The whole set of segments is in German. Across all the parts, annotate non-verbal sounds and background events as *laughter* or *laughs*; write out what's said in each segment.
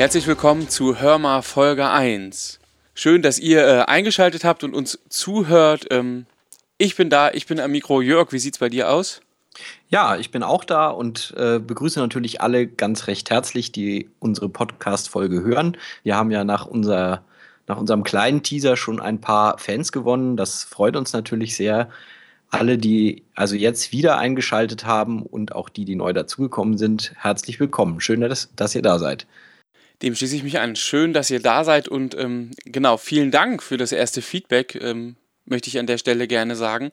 Herzlich willkommen zu Hörma Folge 1. Schön, dass ihr äh, eingeschaltet habt und uns zuhört. Ähm, ich bin da, ich bin am Mikro. Jörg, wie sieht's bei dir aus? Ja, ich bin auch da und äh, begrüße natürlich alle ganz recht herzlich, die unsere Podcast-Folge hören. Wir haben ja nach, unser, nach unserem kleinen Teaser schon ein paar Fans gewonnen. Das freut uns natürlich sehr. Alle, die also jetzt wieder eingeschaltet haben und auch die, die neu dazugekommen sind, herzlich willkommen. Schön, dass, dass ihr da seid. Dem schließe ich mich an. Schön, dass ihr da seid und ähm, genau, vielen Dank für das erste Feedback, ähm, möchte ich an der Stelle gerne sagen.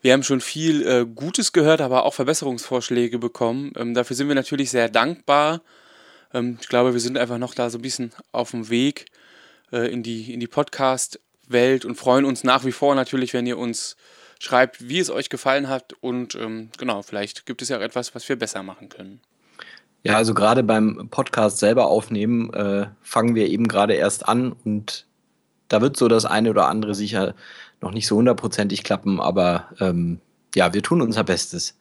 Wir haben schon viel äh, Gutes gehört, aber auch Verbesserungsvorschläge bekommen. Ähm, dafür sind wir natürlich sehr dankbar. Ähm, ich glaube, wir sind einfach noch da so ein bisschen auf dem Weg äh, in die, in die Podcast-Welt und freuen uns nach wie vor natürlich, wenn ihr uns schreibt, wie es euch gefallen hat und ähm, genau, vielleicht gibt es ja auch etwas, was wir besser machen können. Ja, also gerade beim Podcast selber aufnehmen, äh, fangen wir eben gerade erst an und da wird so das eine oder andere sicher noch nicht so hundertprozentig klappen, aber ähm, ja, wir tun unser Bestes.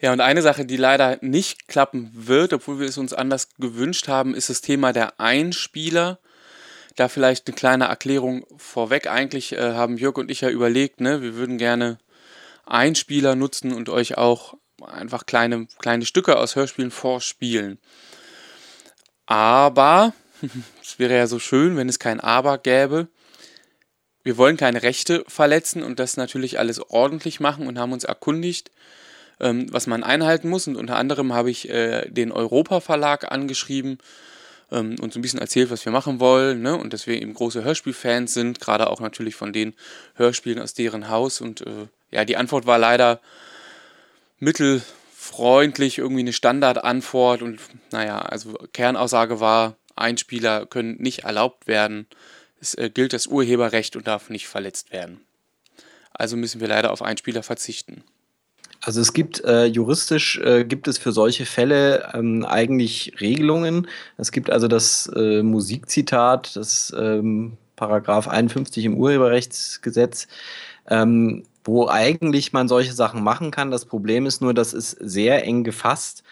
Ja, und eine Sache, die leider nicht klappen wird, obwohl wir es uns anders gewünscht haben, ist das Thema der Einspieler. Da vielleicht eine kleine Erklärung vorweg. Eigentlich äh, haben Jörg und ich ja überlegt, ne, wir würden gerne Einspieler nutzen und euch auch einfach kleine, kleine Stücke aus Hörspielen vorspielen. Aber, *laughs* es wäre ja so schön, wenn es kein Aber gäbe. Wir wollen keine Rechte verletzen und das natürlich alles ordentlich machen und haben uns erkundigt, ähm, was man einhalten muss. Und unter anderem habe ich äh, den Europa Verlag angeschrieben ähm, und so ein bisschen erzählt, was wir machen wollen ne? und dass wir eben große Hörspielfans sind, gerade auch natürlich von den Hörspielen aus deren Haus. Und äh, ja, die Antwort war leider mittelfreundlich, irgendwie eine Standardantwort und naja, also Kernaussage war, Einspieler können nicht erlaubt werden. Es äh, gilt das Urheberrecht und darf nicht verletzt werden. Also müssen wir leider auf Einspieler verzichten. Also es gibt äh, juristisch äh, gibt es für solche Fälle ähm, eigentlich Regelungen. Es gibt also das äh, Musikzitat, das ähm, Paragraph 51 im Urheberrechtsgesetz. Ähm, wo eigentlich man solche Sachen machen kann. Das Problem ist nur, das ist sehr eng gefasst.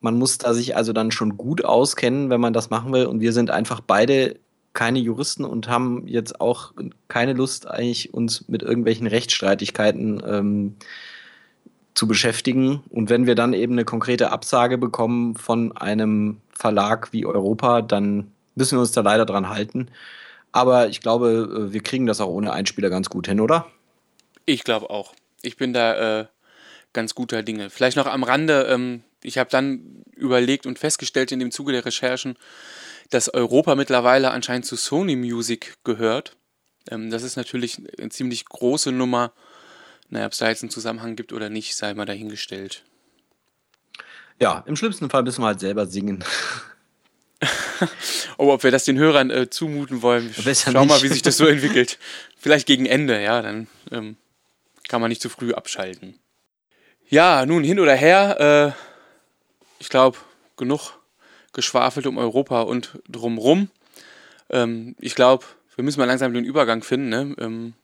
Man muss da sich also dann schon gut auskennen, wenn man das machen will. Und wir sind einfach beide keine Juristen und haben jetzt auch keine Lust, eigentlich uns mit irgendwelchen Rechtsstreitigkeiten ähm, zu beschäftigen. Und wenn wir dann eben eine konkrete Absage bekommen von einem Verlag wie Europa, dann müssen wir uns da leider dran halten. Aber ich glaube, äh, wir kriegen das auch ohne Einspieler ganz gut hin, oder? Ich glaube auch. Ich bin da äh, ganz guter Dinge. Vielleicht noch am Rande, ähm, ich habe dann überlegt und festgestellt in dem Zuge der Recherchen, dass Europa mittlerweile anscheinend zu Sony Music gehört. Ähm, das ist natürlich eine ziemlich große Nummer. Naja, ob es da jetzt einen Zusammenhang gibt oder nicht, sei mal dahingestellt. Ja, im schlimmsten Fall müssen wir halt selber singen. *laughs* oh, ob wir das den Hörern äh, zumuten wollen. Schau mal, wie sich das so entwickelt. Vielleicht gegen Ende, ja, dann ähm, kann man nicht zu früh abschalten. Ja, nun hin oder her. Äh, ich glaube, genug geschwafelt um Europa und drumrum. Ähm, ich glaube, wir müssen mal langsam den Übergang finden. Ne? Ähm,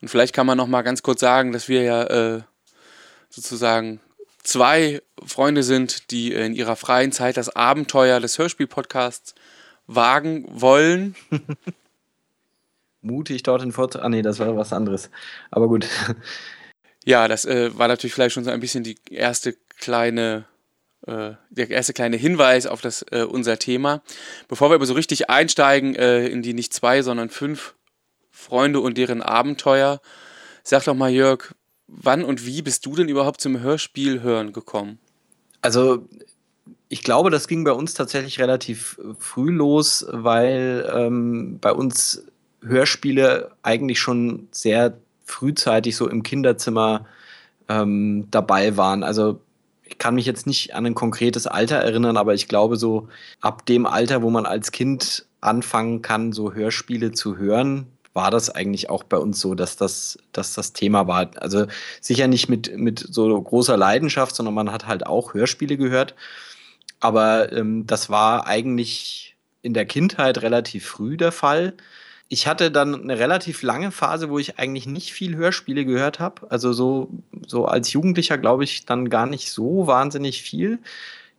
und vielleicht kann man noch mal ganz kurz sagen, dass wir ja äh, sozusagen zwei Freunde sind, die in ihrer freien Zeit das Abenteuer des Hörspiel-Podcasts wagen wollen. *laughs* mutig dorthin fort. Ah, nee, das war was anderes. Aber gut. Ja, das äh, war natürlich vielleicht schon so ein bisschen die erste kleine, äh, der erste kleine Hinweis auf das äh, unser Thema. Bevor wir aber so richtig einsteigen äh, in die nicht zwei, sondern fünf Freunde und deren Abenteuer, sag doch mal, Jörg, wann und wie bist du denn überhaupt zum Hörspiel hören gekommen? Also ich glaube, das ging bei uns tatsächlich relativ früh los, weil ähm, bei uns Hörspiele eigentlich schon sehr frühzeitig so im Kinderzimmer ähm, dabei waren. Also ich kann mich jetzt nicht an ein konkretes Alter erinnern, aber ich glaube so ab dem Alter, wo man als Kind anfangen kann, so Hörspiele zu hören, war das eigentlich auch bei uns so, dass das, dass das Thema war. Also sicher nicht mit, mit so großer Leidenschaft, sondern man hat halt auch Hörspiele gehört. Aber ähm, das war eigentlich in der Kindheit relativ früh der Fall ich hatte dann eine relativ lange Phase, wo ich eigentlich nicht viel Hörspiele gehört habe. Also so, so als Jugendlicher glaube ich dann gar nicht so wahnsinnig viel.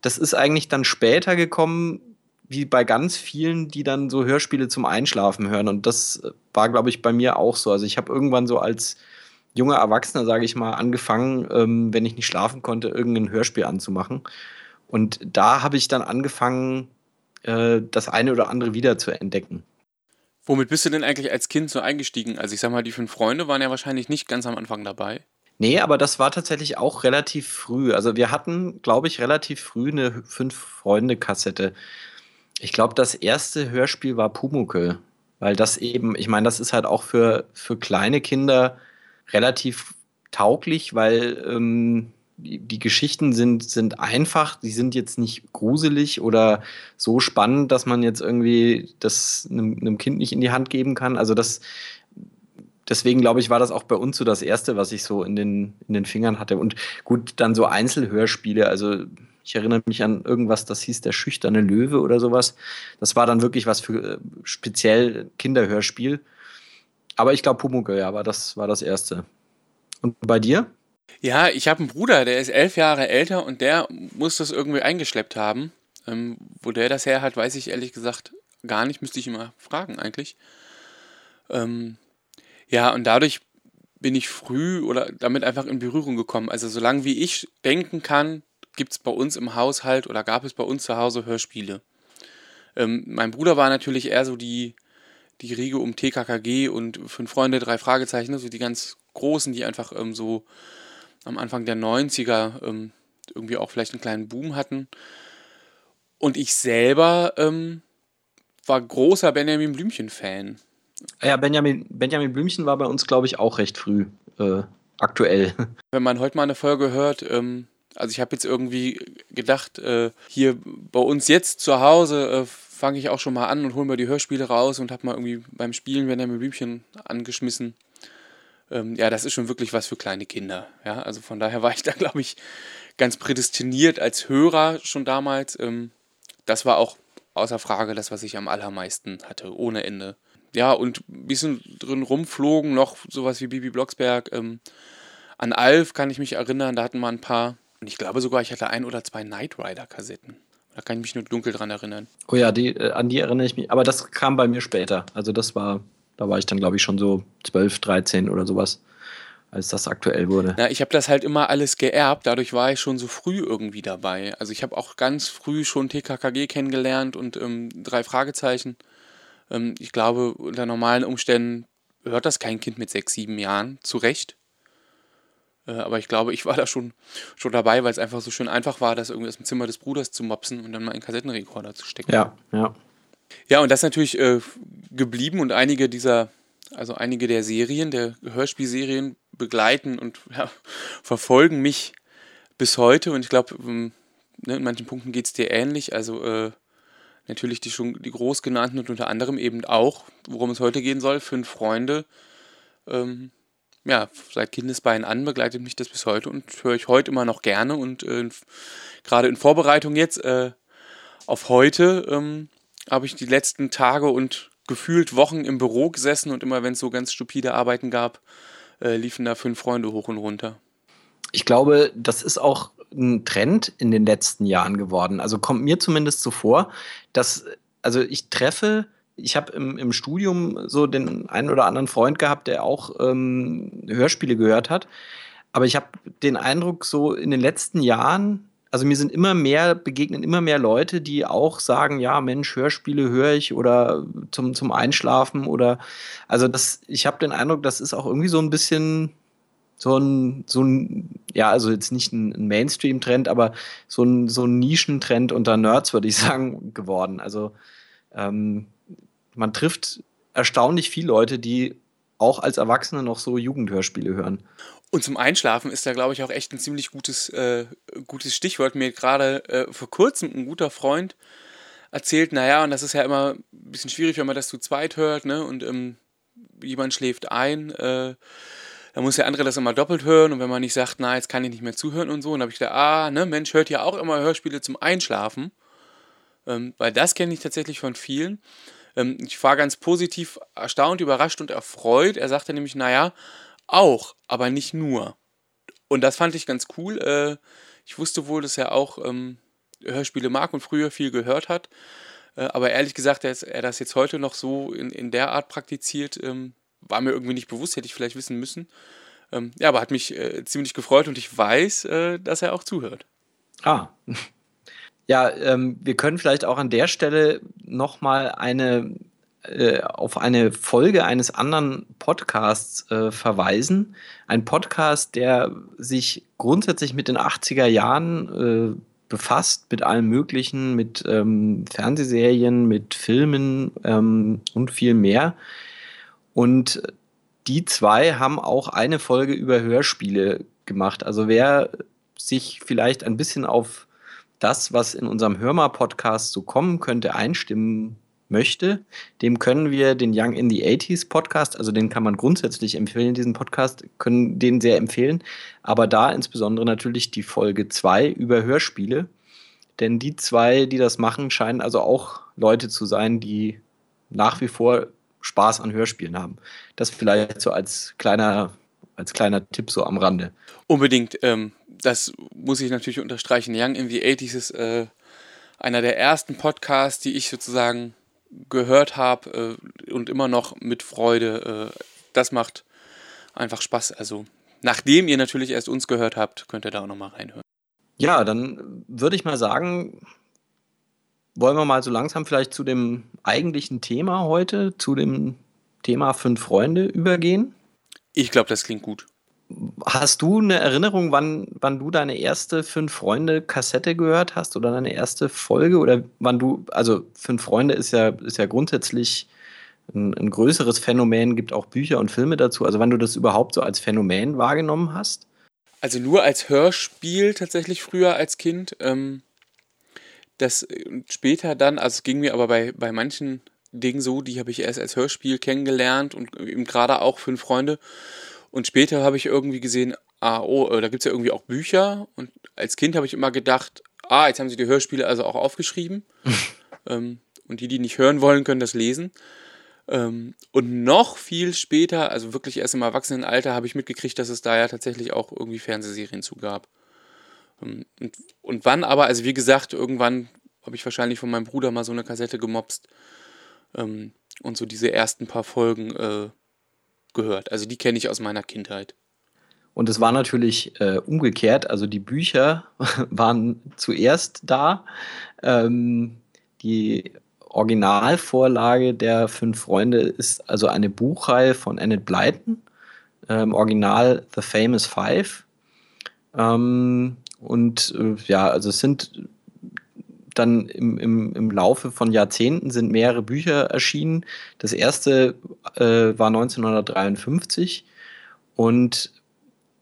Das ist eigentlich dann später gekommen, wie bei ganz vielen, die dann so Hörspiele zum Einschlafen hören. Und das war, glaube ich, bei mir auch so. Also ich habe irgendwann so als junger Erwachsener, sage ich mal, angefangen, ähm, wenn ich nicht schlafen konnte, irgendein Hörspiel anzumachen. Und da habe ich dann angefangen, äh, das eine oder andere wieder zu entdecken. Womit bist du denn eigentlich als Kind so eingestiegen? Also ich sag mal, die fünf Freunde waren ja wahrscheinlich nicht ganz am Anfang dabei. Nee, aber das war tatsächlich auch relativ früh. Also wir hatten, glaube ich, relativ früh eine Fünf-Freunde-Kassette. Ich glaube, das erste Hörspiel war Pumukel, weil das eben, ich meine, das ist halt auch für, für kleine Kinder relativ tauglich, weil ähm, die, die, Geschichten sind, sind einfach, die sind jetzt nicht gruselig oder so spannend, dass man jetzt irgendwie das einem, einem Kind nicht in die Hand geben kann. Also das, deswegen glaube ich, war das auch bei uns so das Erste, was ich so in den, in den Fingern hatte. Und gut, dann so Einzelhörspiele, also ich erinnere mich an irgendwas, das hieß der schüchterne Löwe oder sowas. Das war dann wirklich was für äh, speziell Kinderhörspiel. Aber ich glaube, Pumuckl, ja, war das, war das Erste. Und bei dir? Ja, ich habe einen Bruder, der ist elf Jahre älter und der muss das irgendwie eingeschleppt haben. Ähm, wo der das her hat, weiß ich ehrlich gesagt gar nicht, müsste ich immer fragen eigentlich. Ähm, ja, und dadurch bin ich früh oder damit einfach in Berührung gekommen. Also solange wie ich denken kann, gibt es bei uns im Haushalt oder gab es bei uns zu Hause Hörspiele. Ähm, mein Bruder war natürlich eher so die, die Riege um TKKG und Fünf Freunde, drei Fragezeichen, so die ganz großen, die einfach ähm, so am Anfang der 90er ähm, irgendwie auch vielleicht einen kleinen Boom hatten. Und ich selber ähm, war großer Benjamin Blümchen-Fan. Ja, Benjamin, Benjamin Blümchen war bei uns, glaube ich, auch recht früh äh, aktuell. *laughs* Wenn man heute mal eine Folge hört, ähm, also ich habe jetzt irgendwie gedacht, äh, hier bei uns jetzt zu Hause äh, fange ich auch schon mal an und hole mir die Hörspiele raus und habe mal irgendwie beim Spielen Benjamin Blümchen angeschmissen. Ähm, ja, das ist schon wirklich was für kleine Kinder. Ja, also von daher war ich da, *laughs* glaube ich, ganz prädestiniert als Hörer schon damals. Ähm, das war auch außer Frage das, was ich am allermeisten hatte, ohne Ende ja, und ein bisschen drin rumflogen, noch sowas wie Bibi Blocksberg. Ähm, an Alf kann ich mich erinnern, da hatten wir ein paar. Und ich glaube sogar, ich hatte ein oder zwei Knight Rider-Kassetten. Da kann ich mich nur dunkel dran erinnern. Oh ja, die, äh, an die erinnere ich mich. Aber das kam bei mir später. Also das war, da war ich dann, glaube ich, schon so 12, 13 oder sowas, als das aktuell wurde. Ja, ich habe das halt immer alles geerbt. Dadurch war ich schon so früh irgendwie dabei. Also ich habe auch ganz früh schon TKKG kennengelernt und ähm, drei Fragezeichen. Ähm, ich glaube, unter normalen Umständen hört das kein Kind mit sechs, sieben Jahren zurecht. Äh, aber ich glaube, ich war da schon, schon dabei, weil es einfach so schön einfach war, das irgendwie aus dem Zimmer des Bruders zu mopsen und dann mal in Kassettenrekorder zu stecken. Ja, ja. Ja, und das ist natürlich äh, geblieben und einige dieser, also einige der Serien, der Hörspielserien begleiten und *laughs* ja, verfolgen mich bis heute und ich glaube, ähm, ne, in manchen Punkten geht es dir ähnlich. Also äh, natürlich die schon die groß genannten und unter anderem eben auch, worum es heute gehen soll, fünf Freunde. Ähm, ja, seit Kindesbeinen an begleitet mich das bis heute und höre ich heute immer noch gerne und äh, gerade in Vorbereitung jetzt äh, auf heute ähm, habe ich die letzten Tage und gefühlt Wochen im Büro gesessen und immer wenn es so ganz stupide Arbeiten gab, äh, liefen da fünf Freunde hoch und runter. Ich glaube, das ist auch ein Trend in den letzten Jahren geworden. Also kommt mir zumindest so vor, dass, also ich treffe, ich habe im, im Studium so den einen oder anderen Freund gehabt, der auch ähm, Hörspiele gehört hat. Aber ich habe den Eindruck, so in den letzten Jahren, also mir sind immer mehr, begegnen immer mehr Leute, die auch sagen, ja, Mensch, Hörspiele höre ich oder zum, zum Einschlafen oder, also das, ich habe den Eindruck, das ist auch irgendwie so ein bisschen so ein, so ein, ja, also jetzt nicht ein Mainstream-Trend, aber so ein, so ein Nischentrend unter Nerds, würde ich *laughs* sagen, geworden. Also ähm, man trifft erstaunlich viele Leute, die auch als Erwachsene noch so Jugendhörspiele hören. Und zum Einschlafen ist da, glaube ich, auch echt ein ziemlich gutes, äh, gutes Stichwort. Mir gerade äh, vor kurzem ein guter Freund erzählt, naja, und das ist ja immer ein bisschen schwierig, wenn man das zu zweit hört, ne? Und ähm, jemand schläft ein. Äh, da muss der andere das immer doppelt hören und wenn man nicht sagt, na, jetzt kann ich nicht mehr zuhören und so, und dann habe ich gedacht, ah, ne, Mensch, hört ja auch immer Hörspiele zum Einschlafen. Ähm, weil das kenne ich tatsächlich von vielen. Ähm, ich war ganz positiv erstaunt, überrascht und erfreut. Er sagte nämlich, naja, auch, aber nicht nur. Und das fand ich ganz cool. Äh, ich wusste wohl, dass er auch ähm, Hörspiele mag und früher viel gehört hat. Äh, aber ehrlich gesagt, dass er das jetzt heute noch so in, in der Art praktiziert, ähm, war mir irgendwie nicht bewusst, hätte ich vielleicht wissen müssen. Ähm, ja, aber hat mich äh, ziemlich gefreut und ich weiß, äh, dass er auch zuhört. Ah. *laughs* Ja, ähm, wir können vielleicht auch an der Stelle nochmal eine äh, auf eine Folge eines anderen Podcasts äh, verweisen. Ein Podcast, der sich grundsätzlich mit den 80er Jahren äh, befasst, mit allem Möglichen, mit ähm, Fernsehserien, mit Filmen ähm, und viel mehr. Und die zwei haben auch eine Folge über Hörspiele gemacht. Also wer sich vielleicht ein bisschen auf das, was in unserem Hörmer-Podcast so kommen könnte, einstimmen möchte, dem können wir den Young in the 80s Podcast, also den kann man grundsätzlich empfehlen, diesen Podcast, können den sehr empfehlen, aber da insbesondere natürlich die Folge 2 über Hörspiele, denn die zwei, die das machen, scheinen also auch Leute zu sein, die nach wie vor Spaß an Hörspielen haben. Das vielleicht so als kleiner, als kleiner Tipp so am Rande. Unbedingt. Ähm, das muss ich natürlich unterstreichen. Young in the 80s ist äh, einer der ersten Podcasts, die ich sozusagen gehört habe äh, und immer noch mit Freude. Äh, das macht einfach Spaß. Also, nachdem ihr natürlich erst uns gehört habt, könnt ihr da auch nochmal reinhören. Ja, dann würde ich mal sagen, wollen wir mal so langsam vielleicht zu dem eigentlichen Thema heute, zu dem Thema Fünf Freunde übergehen? Ich glaube, das klingt gut. Hast du eine Erinnerung, wann, wann du deine erste Fünf Freunde Kassette gehört hast oder deine erste Folge oder wann du, also Fünf Freunde ist ja, ist ja grundsätzlich ein, ein größeres Phänomen, gibt auch Bücher und Filme dazu, also wann du das überhaupt so als Phänomen wahrgenommen hast? Also nur als Hörspiel tatsächlich früher als Kind. Ähm, das später dann, also es ging mir aber bei, bei manchen Dingen so, die habe ich erst als Hörspiel kennengelernt und eben gerade auch Fünf Freunde. Und später habe ich irgendwie gesehen, ah, oh, äh, da gibt es ja irgendwie auch Bücher. Und als Kind habe ich immer gedacht, ah, jetzt haben sie die Hörspiele also auch aufgeschrieben. *laughs* ähm, und die, die nicht hören wollen, können das lesen. Ähm, und noch viel später, also wirklich erst im Erwachsenenalter, habe ich mitgekriegt, dass es da ja tatsächlich auch irgendwie Fernsehserien zu gab. Ähm, und, und wann aber, also wie gesagt, irgendwann habe ich wahrscheinlich von meinem Bruder mal so eine Kassette gemopst ähm, und so diese ersten paar Folgen äh, gehört. Also die kenne ich aus meiner Kindheit. Und es war natürlich äh, umgekehrt, also die Bücher *laughs* waren zuerst da. Ähm, die Originalvorlage der Fünf Freunde ist also eine Buchreihe von Annette Blyton, ähm, Original The Famous Five. Ähm, und äh, ja, also es sind dann im, im, im Laufe von Jahrzehnten sind mehrere Bücher erschienen. Das erste äh, war 1953 und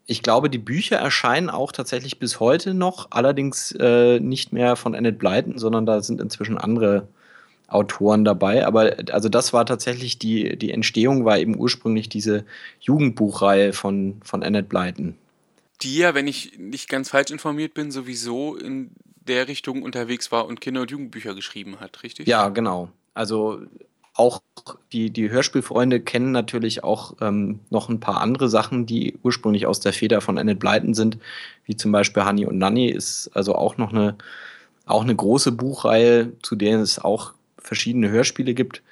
ich glaube, die Bücher erscheinen auch tatsächlich bis heute noch, allerdings äh, nicht mehr von Annette Blyton, sondern da sind inzwischen andere Autoren dabei. Aber also das war tatsächlich die, die Entstehung, war eben ursprünglich diese Jugendbuchreihe von, von Annette Blyton. Die ja, wenn ich nicht ganz falsch informiert bin, sowieso in der Richtung unterwegs war und Kinder- und Jugendbücher geschrieben hat, richtig? Ja, genau. Also auch die, die Hörspielfreunde kennen natürlich auch ähm, noch ein paar andere Sachen, die ursprünglich aus der Feder von Annette Blyton sind, wie zum Beispiel Honey und Nanny ist also auch noch eine, auch eine große Buchreihe, zu der es auch verschiedene Hörspiele gibt.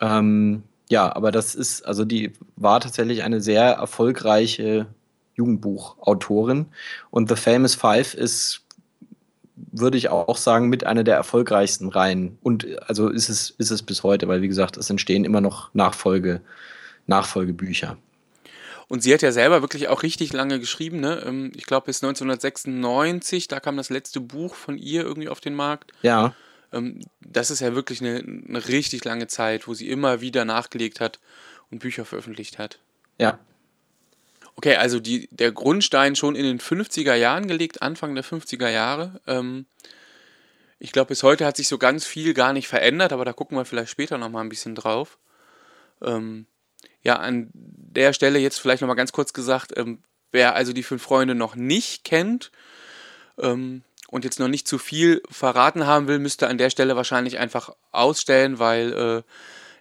Ähm, ja, aber das ist, also die war tatsächlich eine sehr erfolgreiche Jugendbuchautorin und The Famous Five ist würde ich auch sagen, mit einer der erfolgreichsten Reihen. Und also ist es, ist es bis heute, weil wie gesagt, es entstehen immer noch Nachfolge, Nachfolgebücher. Und sie hat ja selber wirklich auch richtig lange geschrieben, ne? Ähm, ich glaube bis 1996, da kam das letzte Buch von ihr irgendwie auf den Markt. Ja. Ähm, das ist ja wirklich eine, eine richtig lange Zeit, wo sie immer wieder nachgelegt hat und Bücher veröffentlicht hat. Ja, Okay, also die, der Grundstein schon in den 50er Jahren gelegt, Anfang der 50er Jahre. Ähm, ich glaube, bis heute hat sich so ganz viel gar nicht verändert, aber da gucken wir vielleicht später nochmal ein bisschen drauf. Ähm, ja, an der Stelle jetzt vielleicht nochmal ganz kurz gesagt, ähm, wer also die fünf Freunde noch nicht kennt ähm, und jetzt noch nicht zu viel verraten haben will, müsste an der Stelle wahrscheinlich einfach ausstellen, weil äh,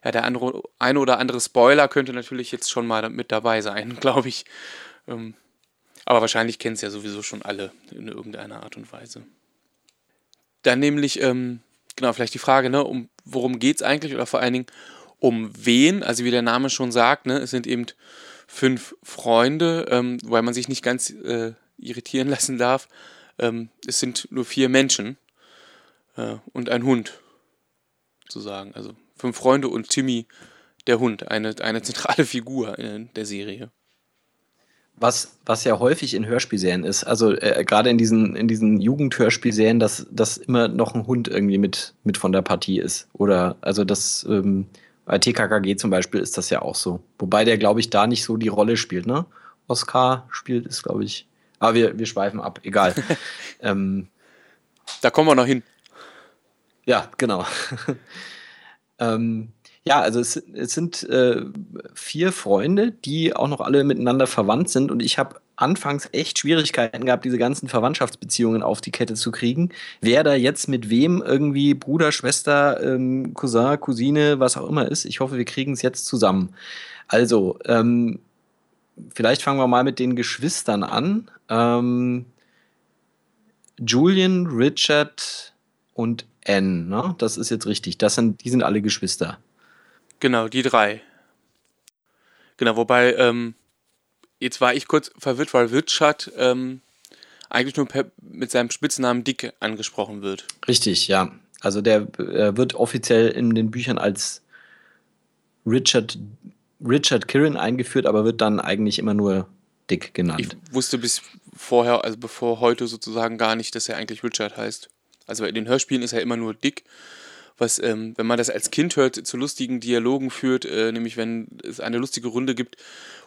ja, der andere, eine oder andere Spoiler könnte natürlich jetzt schon mal mit dabei sein, *laughs* glaube ich. Ähm, aber wahrscheinlich kennen es ja sowieso schon alle in irgendeiner Art und Weise. Dann nämlich ähm, genau, vielleicht die Frage, ne, um worum geht es eigentlich oder vor allen Dingen um wen? Also wie der Name schon sagt, ne, es sind eben fünf Freunde, ähm, weil man sich nicht ganz äh, irritieren *laughs* lassen darf. Ähm, es sind nur vier Menschen äh, und ein Hund, sozusagen. Also fünf Freunde und Timmy, der Hund, eine, eine zentrale *laughs* Figur in der Serie. Was, was ja häufig in Hörspielserien ist, also äh, gerade in diesen, in diesen Jugendhörspielserien, dass, dass immer noch ein Hund irgendwie mit, mit von der Partie ist. Oder also das ähm, bei TKKG zum Beispiel ist das ja auch so. Wobei der, glaube ich, da nicht so die Rolle spielt, ne? Oscar spielt es, glaube ich. Aber wir, wir schweifen ab, egal. *laughs* ähm, da kommen wir noch hin. Ja, genau. *laughs* ähm, ja, also es, es sind äh, vier Freunde, die auch noch alle miteinander verwandt sind. Und ich habe anfangs echt Schwierigkeiten gehabt, diese ganzen Verwandtschaftsbeziehungen auf die Kette zu kriegen. Wer da jetzt mit wem irgendwie Bruder, Schwester, ähm, Cousin, Cousine, was auch immer ist. Ich hoffe, wir kriegen es jetzt zusammen. Also, ähm, vielleicht fangen wir mal mit den Geschwistern an. Ähm, Julian, Richard und Anne, ne? Das ist jetzt richtig. Das sind, die sind alle Geschwister. Genau, die drei. Genau, wobei, ähm, jetzt war ich kurz verwirrt, weil Richard ähm, eigentlich nur per, mit seinem Spitznamen Dick angesprochen wird. Richtig, ja. Also der äh, wird offiziell in den Büchern als Richard, Richard Kirin eingeführt, aber wird dann eigentlich immer nur Dick genannt. Ich wusste bis vorher, also bevor heute sozusagen gar nicht, dass er eigentlich Richard heißt. Also in den Hörspielen ist er immer nur Dick, was, ähm, wenn man das als Kind hört, zu lustigen Dialogen führt, äh, nämlich wenn es eine lustige Runde gibt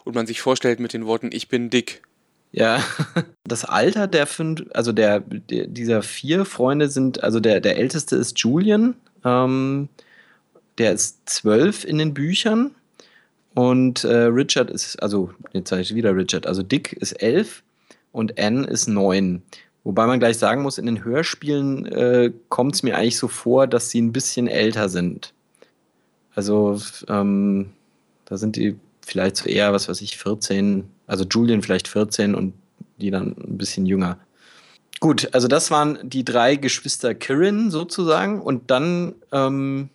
und man sich vorstellt mit den Worten Ich bin Dick. Ja, *laughs* das Alter der fünf, also der, der dieser vier Freunde sind, also der, der älteste ist Julian, ähm, der ist zwölf in den Büchern und äh, Richard ist, also jetzt sage ich wieder Richard, also Dick ist elf und Anne ist neun. Wobei man gleich sagen muss, in den Hörspielen äh, kommt es mir eigentlich so vor, dass sie ein bisschen älter sind. Also ähm, da sind die vielleicht so eher, was weiß ich, 14, also Julian vielleicht 14 und die dann ein bisschen jünger. Gut, also das waren die drei Geschwister Kirin sozusagen und dann, ähm,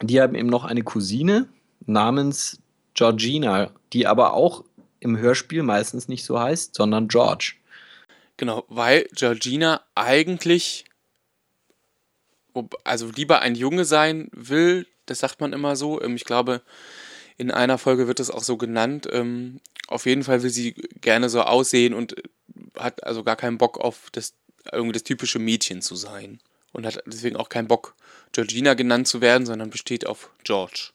die haben eben noch eine Cousine namens Georgina, die aber auch im Hörspiel meistens nicht so heißt, sondern George. Genau, weil Georgina eigentlich, also lieber ein Junge sein will, das sagt man immer so. Ähm, ich glaube, in einer Folge wird das auch so genannt. Ähm, auf jeden Fall will sie gerne so aussehen und hat also gar keinen Bock auf das irgendwie das typische Mädchen zu sein. Und hat deswegen auch keinen Bock, Georgina genannt zu werden, sondern besteht auf George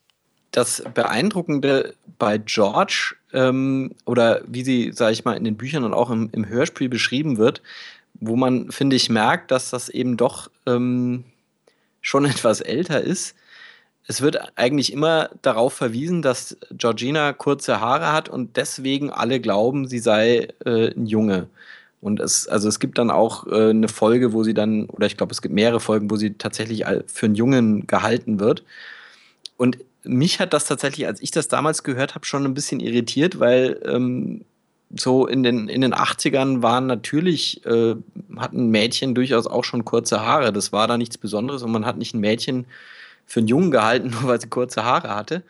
das Beeindruckende bei George ähm, oder wie sie, sage ich mal, in den Büchern und auch im, im, Hörspiel beschrieben wird, wo man, finde ich, merkt, dass das eben doch ähm, schon *laughs* etwas älter ist. Es wird eigentlich immer darauf verwiesen, dass Georgina kurze Haare hat und deswegen alle glauben, sie sei äh, ein Junge. Und es, also es gibt dann auch äh, eine Folge, wo sie dann, oder ich glaube, es gibt mehrere Folgen, wo sie tatsächlich für einen Jungen gehalten wird. Und mich hat das tatsächlich, als ich das damals gehört habe, schon ein bisschen irritiert, weil ähm, so in den, in den 80ern waren natürlich, äh, hatten Mädchen durchaus auch schon kurze Haare. Das war da nichts Besonderes und man hat nicht ein Mädchen für einen Jungen gehalten, *laughs* nur weil sie kurze Haare hatte.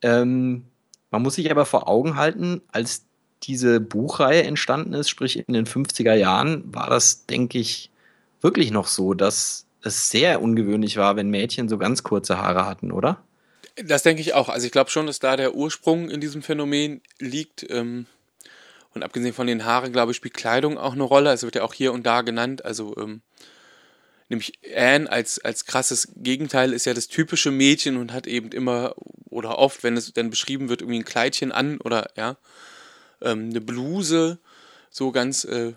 Ähm, man muss sich aber vor Augen halten, als diese Buchreihe entstanden ist, sprich in den 50er Jahren, war das, denke ich, wirklich noch so, dass es sehr ungewöhnlich war, wenn Mädchen so ganz kurze Haare hatten, oder? Das denke ich auch. Also ich glaube schon, dass da der Ursprung in diesem Phänomen liegt. Ähm, und abgesehen von den Haaren, glaube ich, spielt Kleidung auch eine Rolle. Also wird ja auch hier und da genannt. Also ähm, nämlich Anne als, als krasses Gegenteil ist ja das typische Mädchen und hat eben immer oder oft, wenn es dann beschrieben wird, irgendwie ein Kleidchen an oder ja, ähm, eine Bluse, so ganz äh,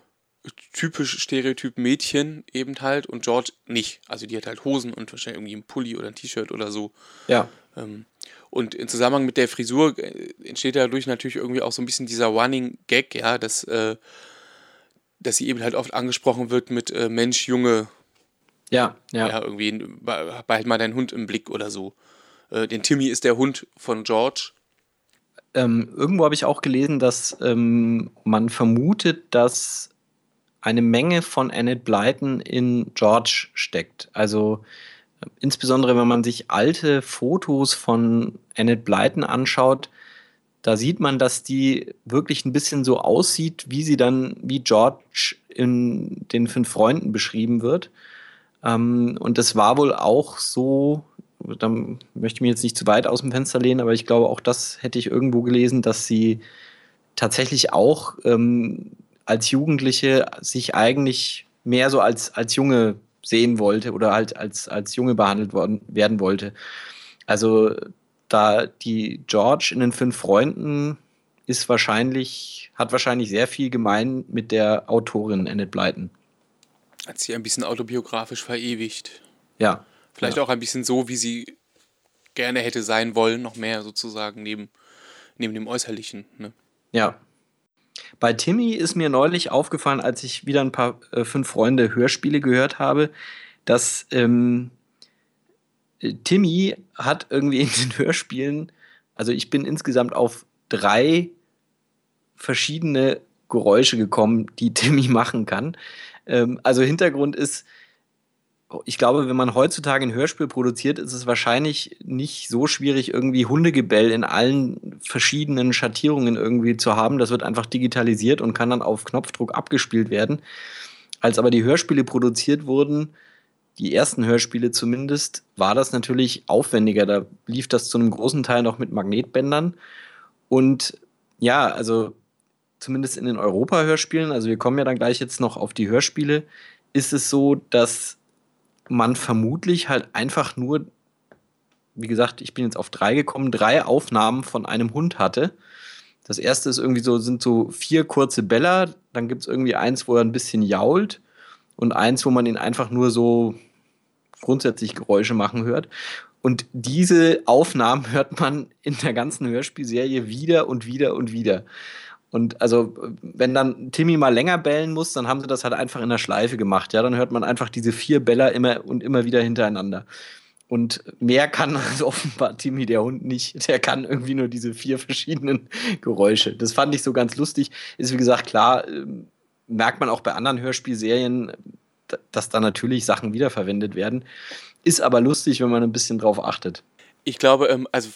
typisch Stereotyp Mädchen eben halt und George nicht. Also die hat halt Hosen und wahrscheinlich irgendwie ein Pulli oder ein T-Shirt oder so. Ja. Ähm, und im Zusammenhang mit der Frisur äh, entsteht dadurch natürlich irgendwie auch so ein bisschen dieser Running Gag, ja, dass, äh, dass sie eben halt oft angesprochen wird mit äh, Mensch, Junge. Ja, ja. Ja, irgendwie, behalt mal deinen Hund im Blick oder so. Äh, den Timmy ist der Hund von George. Ähm, irgendwo habe ich auch gelesen, dass ähm, man vermutet, dass eine Menge von Annette Blyton in George steckt. Also insbesondere wenn man sich alte Fotos von Annette Blyton anschaut, da sieht man, dass die wirklich ein bisschen so aussieht, wie sie dann, wie George in den fünf Freunden beschrieben wird. Ähm, und das war wohl auch so, da möchte ich mich jetzt nicht zu weit aus dem Fenster lehnen, aber ich glaube, auch das hätte ich irgendwo gelesen, dass sie tatsächlich auch ähm, als Jugendliche sich eigentlich mehr so als, als Junge sehen wollte oder halt als, als Junge behandelt worden, werden wollte. Also da die George in den fünf Freunden ist wahrscheinlich, hat wahrscheinlich sehr viel gemein mit der Autorin Annette Blyton. Hat sie ein bisschen autobiografisch verewigt. Ja. Vielleicht ja. auch ein bisschen so, wie sie gerne hätte sein wollen, noch mehr sozusagen neben, neben dem Äußerlichen. Ne? Ja. Bei Timmy ist mir neulich aufgefallen, als ich wieder ein paar äh, Fünf Freunde Hörspiele gehört habe, dass ähm, Timmy hat irgendwie in den *laughs* Hörspielen, also ich bin insgesamt auf drei verschiedene Geräusche gekommen, die Timmy *laughs* machen kann. Ähm, also Hintergrund ist, ich glaube, wenn man heutzutage ein Hörspiel produziert, ist es wahrscheinlich nicht so schwierig, irgendwie Hundegebell in allen verschiedenen Schattierungen irgendwie zu haben. Das wird einfach digitalisiert und kann dann auf Knopfdruck abgespielt werden. Als aber die Hörspiele produziert wurden, die ersten Hörspiele zumindest, war das natürlich aufwendiger. Da lief das zu einem großen Teil noch mit Magnetbändern. Und ja, also zumindest in den Europa-Hörspielen, also wir kommen ja dann gleich jetzt noch auf die Hörspiele, ist es so, dass man vermutlich halt einfach nur, wie gesagt, ich bin jetzt auf drei gekommen, drei Aufnahmen von einem Hund hatte. Das erste ist irgendwie so, sind so vier kurze Bäller, dann gibt es irgendwie eins, wo er ein bisschen jault und eins, wo man ihn einfach nur so grundsätzlich Geräusche machen hört. Und diese Aufnahmen hört man in der ganzen Hörspielserie wieder und wieder und wieder. Und also, wenn dann Timmy mal länger bellen muss, dann haben sie das halt einfach in der Schleife gemacht. Ja, dann hört man einfach diese vier Beller immer und immer wieder hintereinander. Und mehr kann also *laughs* offenbar Timmy, der Hund, nicht. Der kann irgendwie nur diese vier verschiedenen *laughs* Geräusche. Das fand ich so ganz lustig. Ist wie gesagt klar, ähm, merkt man auch bei anderen Hörspielserien, dass da natürlich Sachen wiederverwendet werden. Ist aber lustig, wenn man ein bisschen drauf achtet. Ich glaube, ähm, also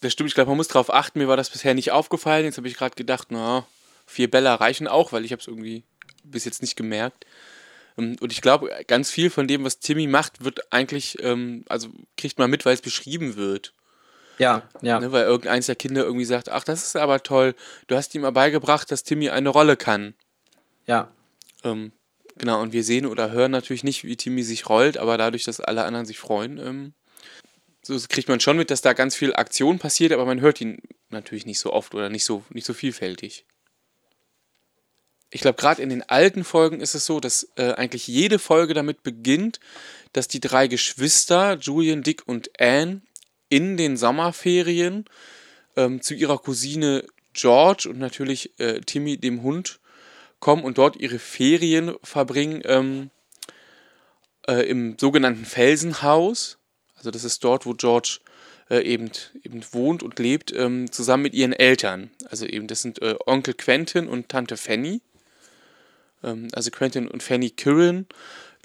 das stimmt, ich glaube, man muss darauf achten. Mir war das bisher nicht aufgefallen. Jetzt habe ich gerade gedacht, na, vier Bälle reichen auch, weil ich habe es irgendwie bis jetzt nicht gemerkt. Ähm, und ich glaube, ganz viel von dem, was Timmy macht, wird eigentlich, ähm, also kriegt man mit, weil es beschrieben wird. Ja, ja. Ne, weil irgendeins der Kinder irgendwie sagt, ach, das ist aber toll, du hast ihm mal beigebracht, dass Timmy eine Rolle kann. Ja. Ähm, genau, und wir sehen oder hören natürlich nicht, wie Timmy sich rollt, aber dadurch, dass alle anderen sich freuen, ähm, so kriegt man schon mit, dass da ganz viel Aktion passiert, aber man hört ihn natürlich nicht so oft oder nicht so, nicht so vielfältig. Ich glaube, gerade in den alten Folgen ist es so, dass äh, eigentlich jede Folge damit beginnt, dass die drei Geschwister, Julian, Dick und Anne, in den Sommerferien ähm, zu ihrer Cousine George und natürlich äh, Timmy, dem Hund, kommen und dort ihre Ferien verbringen ähm, äh, im sogenannten Felsenhaus. Also das ist dort, wo George äh, eben, eben wohnt und lebt, ähm, zusammen mit ihren Eltern. Also eben, das sind äh, Onkel Quentin und Tante Fanny. Ähm, also Quentin und Fanny Curran,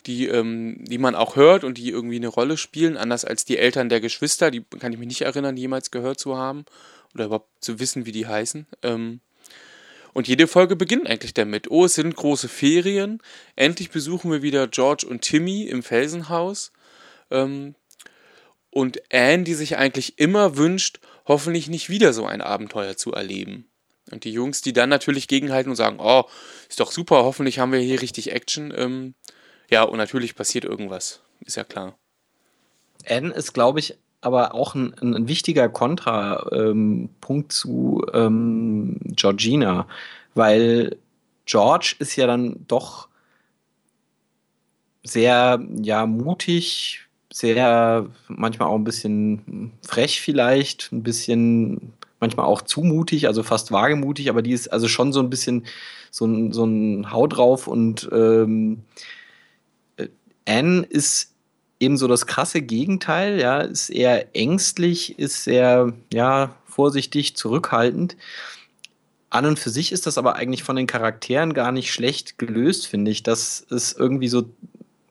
die, ähm, die man auch hört und die irgendwie eine Rolle spielen, anders als die Eltern der Geschwister, die kann ich mich nicht erinnern, jemals gehört zu haben oder überhaupt zu wissen, wie die heißen. Ähm, und jede Folge beginnt eigentlich damit. Oh, es sind große Ferien. Endlich besuchen wir wieder George und Timmy im Felsenhaus. Ähm, und Anne, die sich eigentlich immer wünscht, hoffentlich nicht wieder so ein Abenteuer zu erleben. Und die Jungs, die dann natürlich gegenhalten und sagen, oh, ist doch super, hoffentlich haben wir hier richtig Action. Ähm, ja, und natürlich passiert irgendwas, ist ja klar. Anne ist, glaube ich, aber auch ein, ein wichtiger Kontrapunkt ähm, zu ähm, Georgina, weil George ist ja dann doch sehr ja mutig, sehr manchmal auch ein bisschen frech vielleicht, ein bisschen manchmal auch zu mutig, also fast wagemutig, aber die ist also schon so ein bisschen so ein, so ein Hau drauf und ähm, äh, Anne ist eben so das krasse Gegenteil, ja, ist eher ängstlich, ist sehr, ja, vorsichtig, zurückhaltend. An und für sich ist das aber eigentlich von den Charakteren gar nicht schlecht gelöst, finde ich, dass es irgendwie so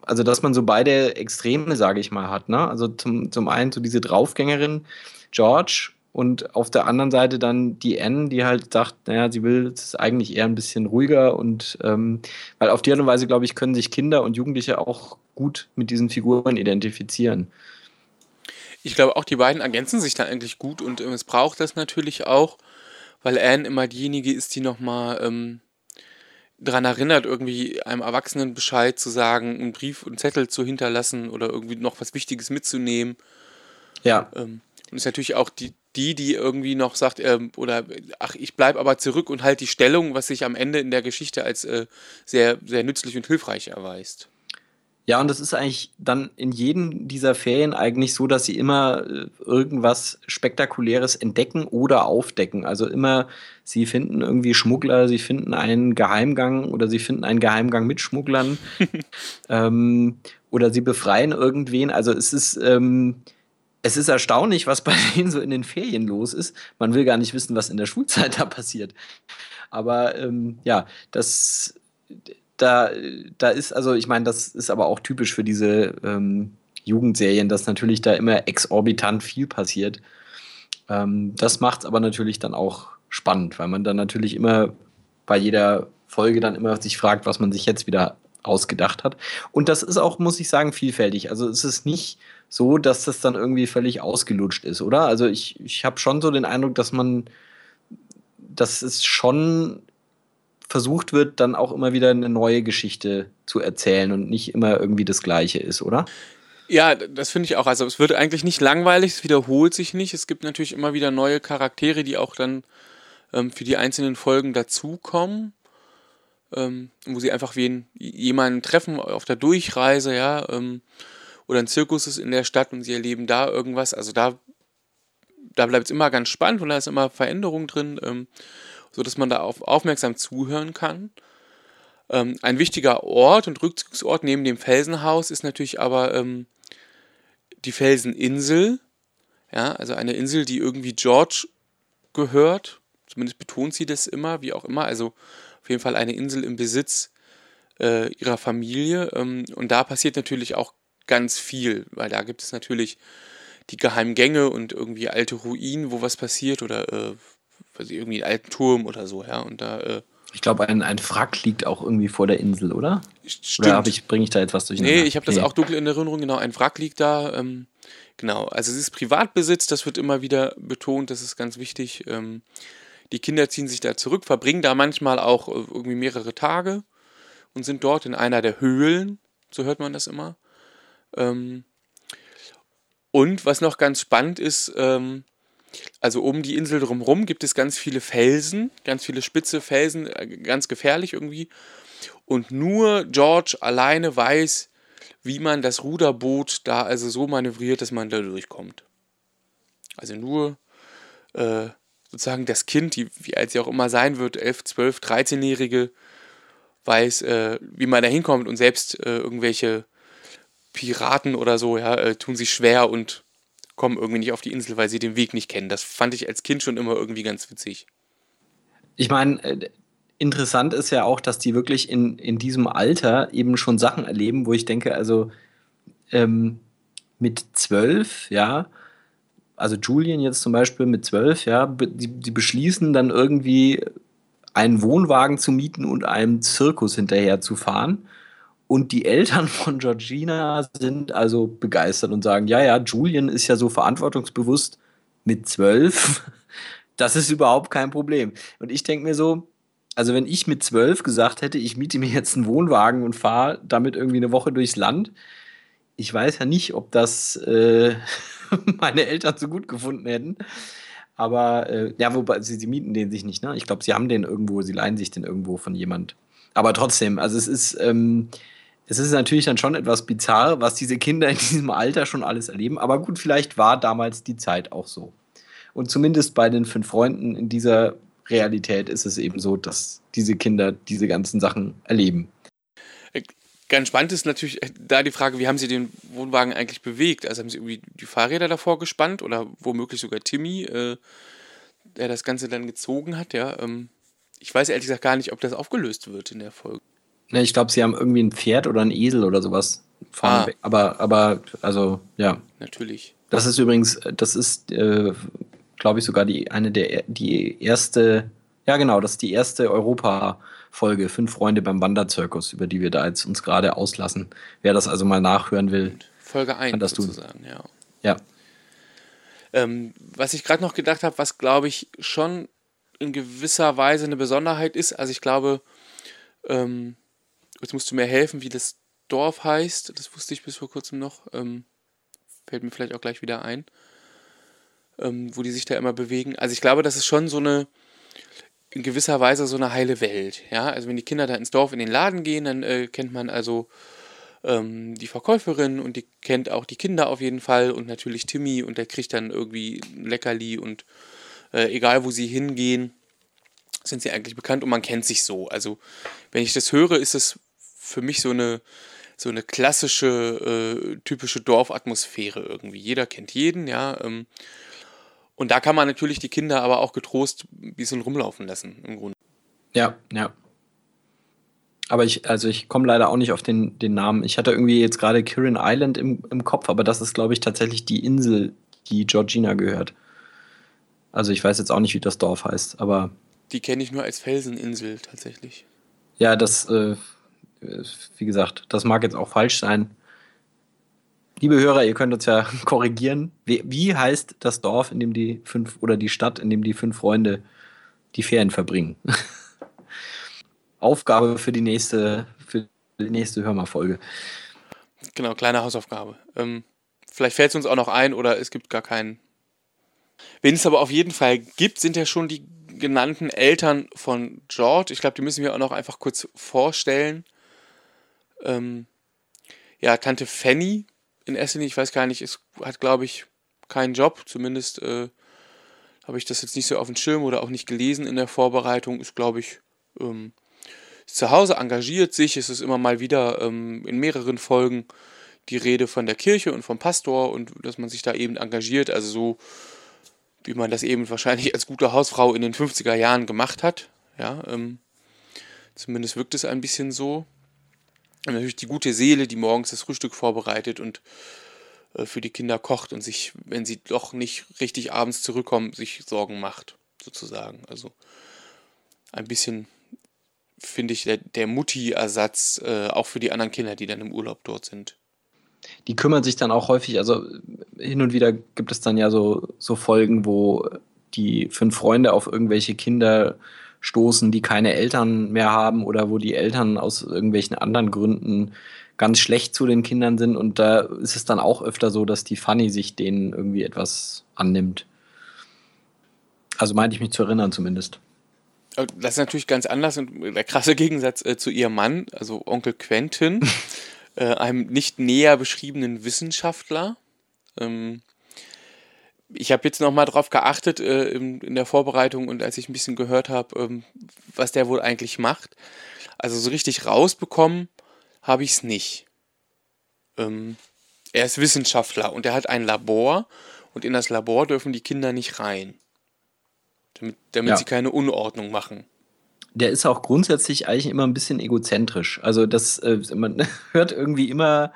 also dass man so beide Extreme, sage ich mal, hat. Ne? Also zum, zum einen so diese Draufgängerin George und auf der anderen Seite dann die Anne, die halt sagt, naja, sie will es eigentlich eher ein bisschen ruhiger und ähm, weil auf die Art und Weise, glaube ich, können sich Kinder und Jugendliche auch gut mit diesen Figuren identifizieren. Ich glaube auch, die beiden ergänzen sich da eigentlich gut und ähm, es braucht das natürlich auch, weil Anne immer diejenige ist, die nochmal ähm, daran erinnert, irgendwie einem Erwachsenen Bescheid zu sagen, einen Brief und Zettel zu hinterlassen oder irgendwie noch was Wichtiges mitzunehmen. Ja. Ähm, und ist natürlich auch die, die, die irgendwie noch sagt, ähm, oder ach, ich bleibe aber zurück und halt die Stellung, was sich am Ende in der Geschichte als äh, sehr, sehr nützlich und hilfreich erweist. Ja, und das ist eigentlich dann in jedem dieser Ferien eigentlich so, dass sie immer äh, irgendwas Spektakuläres entdecken oder aufdecken. Also immer, sie finden irgendwie Schmuggler, sie finden einen Geheimgang oder sie finden einen Geheimgang mit Schmugglern *laughs* ähm, oder sie befreien irgendwen. Also es ist, ähm, es ist erstaunlich, was bei *laughs* denen so in den Ferien los ist. Man will gar nicht wissen, was in der Schulzeit *laughs* da passiert. Aber ähm, ja, das da, da ist, also ich meine, das ist aber auch typisch für diese ähm, Jugendserien, dass natürlich da immer exorbitant viel passiert. Ähm, das macht es aber natürlich dann auch spannend, weil man dann natürlich immer bei jeder Folge dann immer sich fragt, was man sich jetzt wieder ausgedacht hat. Und das ist auch, muss ich sagen, vielfältig. Also es ist nicht so, dass das dann irgendwie völlig ausgelutscht ist, oder? Also ich, ich habe schon so den Eindruck, dass man, dass es schon versucht wird, dann auch immer wieder eine neue Geschichte zu erzählen und nicht immer irgendwie das Gleiche ist, oder? Ja, das finde ich auch. Also es wird eigentlich nicht langweilig, es wiederholt sich nicht. Es gibt natürlich immer wieder neue Charaktere, die auch dann ähm, für die einzelnen Folgen dazukommen, ähm, wo sie einfach wen, jemanden treffen auf der Durchreise, ja, ähm, oder ein Zirkus ist in der Stadt und sie erleben da irgendwas. Also da, da bleibt es immer ganz spannend und da ist immer Veränderung drin. Ähm, sodass man da auf, aufmerksam zuhören kann. Ähm, ein wichtiger Ort und Rückzugsort neben dem Felsenhaus ist natürlich aber ähm, die Felseninsel. Ja, also eine Insel, die irgendwie George gehört. Zumindest betont sie das immer, wie auch immer. Also auf jeden Fall eine Insel im Besitz äh, ihrer Familie. Ähm, und da passiert natürlich auch ganz viel, weil da gibt es natürlich die geheimen Gänge und irgendwie alte Ruinen, wo was passiert oder äh, weiß ich, irgendwie einen alten Turm oder so, ja. Und da. Äh, ich glaube, ein, ein Wrack liegt auch irgendwie vor der Insel, oder? Stimmt. Oder ich, bringe ich da jetzt was durcheinander? Nee, ich habe das auch dunkel in Erinnerung, genau. Ein Wrack liegt da. Ähm, genau, also es ist Privatbesitz, das wird immer wieder betont, das ist ganz wichtig. Ähm, die Kinder ziehen sich da zurück, verbringen da manchmal auch äh, irgendwie mehrere Tage und sind dort in einer der Höhlen, so hört man das immer. Ähm, und was noch ganz spannend ist, ähm, also um die Insel drumherum gibt es ganz viele Felsen, ganz viele spitze Felsen, äh, ganz gefährlich irgendwie. Und nur George alleine weiß, wie man das Ruderboot da also so manövriert, dass man da durchkommt. Also nur äh, sozusagen das Kind, die, wie alt sie auch immer sein wird, 11, 12, 13-Jährige, weiß, äh, wie man da hinkommt und selbst äh, irgendwelche Piraten oder so, ja, äh, tun sich schwer und kommen irgendwie nicht auf die Insel, weil sie den Weg nicht kennen. Das fand ich als Kind schon immer irgendwie ganz witzig. Ich meine, äh, interessant ist ja auch, dass die wirklich in, in diesem Alter eben schon Sachen erleben, wo ich denke, also ähm, mit zwölf, ja, also Julian jetzt zum Beispiel mit zwölf, ja, die, die beschließen dann irgendwie einen Wohnwagen zu mieten und einem Zirkus hinterher zu fahren. Und die Eltern von Georgina sind also begeistert und sagen, ja, ja, Julian ist ja so verantwortungsbewusst mit zwölf. *laughs* Das ist überhaupt kein Problem. Und ich denke mir so, also wenn ich mit zwölf gesagt hätte, ich miete mir jetzt einen Wohnwagen und fahre damit irgendwie eine Woche durchs Land, ich weiß ja nicht, ob das äh, *laughs* meine Eltern so gut gefunden hätten. Aber äh, ja, wobei sie, sie mieten den sich nicht, ne? Ich glaube, sie haben den irgendwo, sie leihen sich den irgendwo von jemand. Aber trotzdem, also es ist, ähm, es ist natürlich dann schon etwas bizarr, was diese Kinder in diesem Alter schon alles erleben. Aber gut, vielleicht war damals die Zeit auch so. Und zumindest bei den fünf Freunden in dieser Realität ist es eben so, dass diese Kinder diese ganzen Sachen erleben. Ganz spannend ist natürlich äh, da die Frage, wie haben sie den Wohnwagen eigentlich bewegt? Also haben sie irgendwie die Fahrräder davor gespannt oder womöglich sogar Timmy, äh, der das Ganze dann gezogen hat, ja. Ähm, ich weiß ehrlich gesagt gar nicht, ob das aufgelöst wird in der Folge. Ne, ich glaube, sie haben irgendwie ein Pferd oder ein Esel oder sowas Ah. Aber, aber, also, ja. Natürlich. Das ist übrigens, das ist, äh, glaube ich, sogar die eine der die erste, ja genau, das ist die erste Europa-Folge, Fünf Freunde beim Wanderzirkus, über die wir da jetzt uns gerade auslassen. Wer das also mal nachhören will. Folge 1 das sozusagen, tun. ja. Ja. Ähm, was ich gerade noch gedacht habe, was glaube ich schon in gewisser Weise eine Besonderheit ist, also ich glaube, ähm, jetzt musst du mir helfen, wie das Dorf heißt, das wusste ich bis vor kurzem noch, ähm, fällt mir vielleicht auch gleich wieder ein, ähm, wo die sich da immer bewegen. Also ich glaube, das ist schon so eine, in gewisser Weise so eine heile Welt, ja, also wenn die Kinder da ins Dorf in den Laden gehen, dann äh, kennt man also ähm, die Verkäuferin und die kennt auch die Kinder auf jeden Fall und natürlich Timmy und der kriegt dann irgendwie Leckerli und äh, egal wo sie hingehen, sind sie eigentlich bekannt und man kennt sich so. Also wenn ich das höre, ist es für mich so eine so eine klassische, äh, typische Dorfatmosphäre irgendwie. Jeder kennt jeden, ja. Ähm, und da kann man natürlich die Kinder aber auch getrost ein bisschen rumlaufen lassen, im Grunde. Ja, ja. Aber ich, also ich komme leider auch nicht auf den, den Namen. Ich hatte irgendwie jetzt gerade Kirin Island im, im Kopf, aber das ist, glaube ich, tatsächlich die Insel, die Georgina gehört. Also ich weiß jetzt auch nicht, wie das Dorf heißt, aber. Die kenne ich nur als Felseninsel tatsächlich. Ja, das, äh, wie gesagt, das mag jetzt auch falsch sein. Liebe Hörer, ihr könnt uns ja *laughs* korrigieren. Wie, wie heißt das Dorf, in dem die fünf oder die Stadt, in dem die fünf Freunde die Ferien verbringen? *laughs* Aufgabe für die nächste, für die nächste Hörmerfolge. Genau, kleine Hausaufgabe. Ähm, vielleicht fällt es uns auch noch ein oder es gibt gar keinen. Wen es aber auf jeden Fall gibt, sind ja schon die genannten Eltern von George. Ich glaube, die müssen wir auch noch einfach kurz vorstellen. Ähm, ja, Tante Fanny in Essen, ich weiß gar nicht, ist, hat, glaube ich, keinen Job. Zumindest äh, habe ich das jetzt nicht so auf dem Schirm oder auch nicht gelesen in der Vorbereitung. Ist, glaube ich, ähm, zu Hause, engagiert sich. Es ist immer mal wieder ähm, in mehreren Folgen die Rede von der Kirche und vom Pastor und dass man sich da eben engagiert. Also so, wie man das eben wahrscheinlich als gute Hausfrau in den 50er Jahren gemacht hat. Ja, ähm, zumindest wirkt es ein bisschen so. Und natürlich die gute Seele, die morgens das Frühstück vorbereitet und äh, für die Kinder kocht und sich, wenn sie doch nicht richtig abends zurückkommen, sich Sorgen macht, sozusagen. Also ein bisschen finde ich, der, der Mutti-Ersatz, äh, auch für die anderen Kinder, die dann im Urlaub dort sind. Die kümmern sich dann auch häufig, also hin und wieder gibt es dann ja so, so Folgen, wo die fünf Freunde auf irgendwelche Kinder stoßen, die keine Eltern mehr haben oder wo die Eltern aus irgendwelchen anderen Gründen ganz schlecht zu den Kindern sind. Und da ist es dann auch öfter so, dass die Fanny sich denen irgendwie etwas annimmt. Also meinte ich mich zu erinnern zumindest. Das ist natürlich ganz anders und der krasse Gegensatz äh, zu ihrem Mann, also Onkel Quentin, *laughs* äh, einem nicht näher beschriebenen Wissenschaftler. Ähm, ich habe jetzt nochmal drauf geachtet äh, in, in, der Vorbereitung und als ich ein bisschen gehört habe, ähm, was der wohl eigentlich macht. Also so richtig rausbekommen habe ich es nicht. Ähm, er ist Wissenschaftler und er hat ein Labor und in das Labor dürfen die Kinder nicht rein damit, damit ja. sie keine Unordnung machen. Der ist auch grundsätzlich eigentlich immer ein bisschen egozentrisch. Also das, äh, man *laughs* hört irgendwie immer,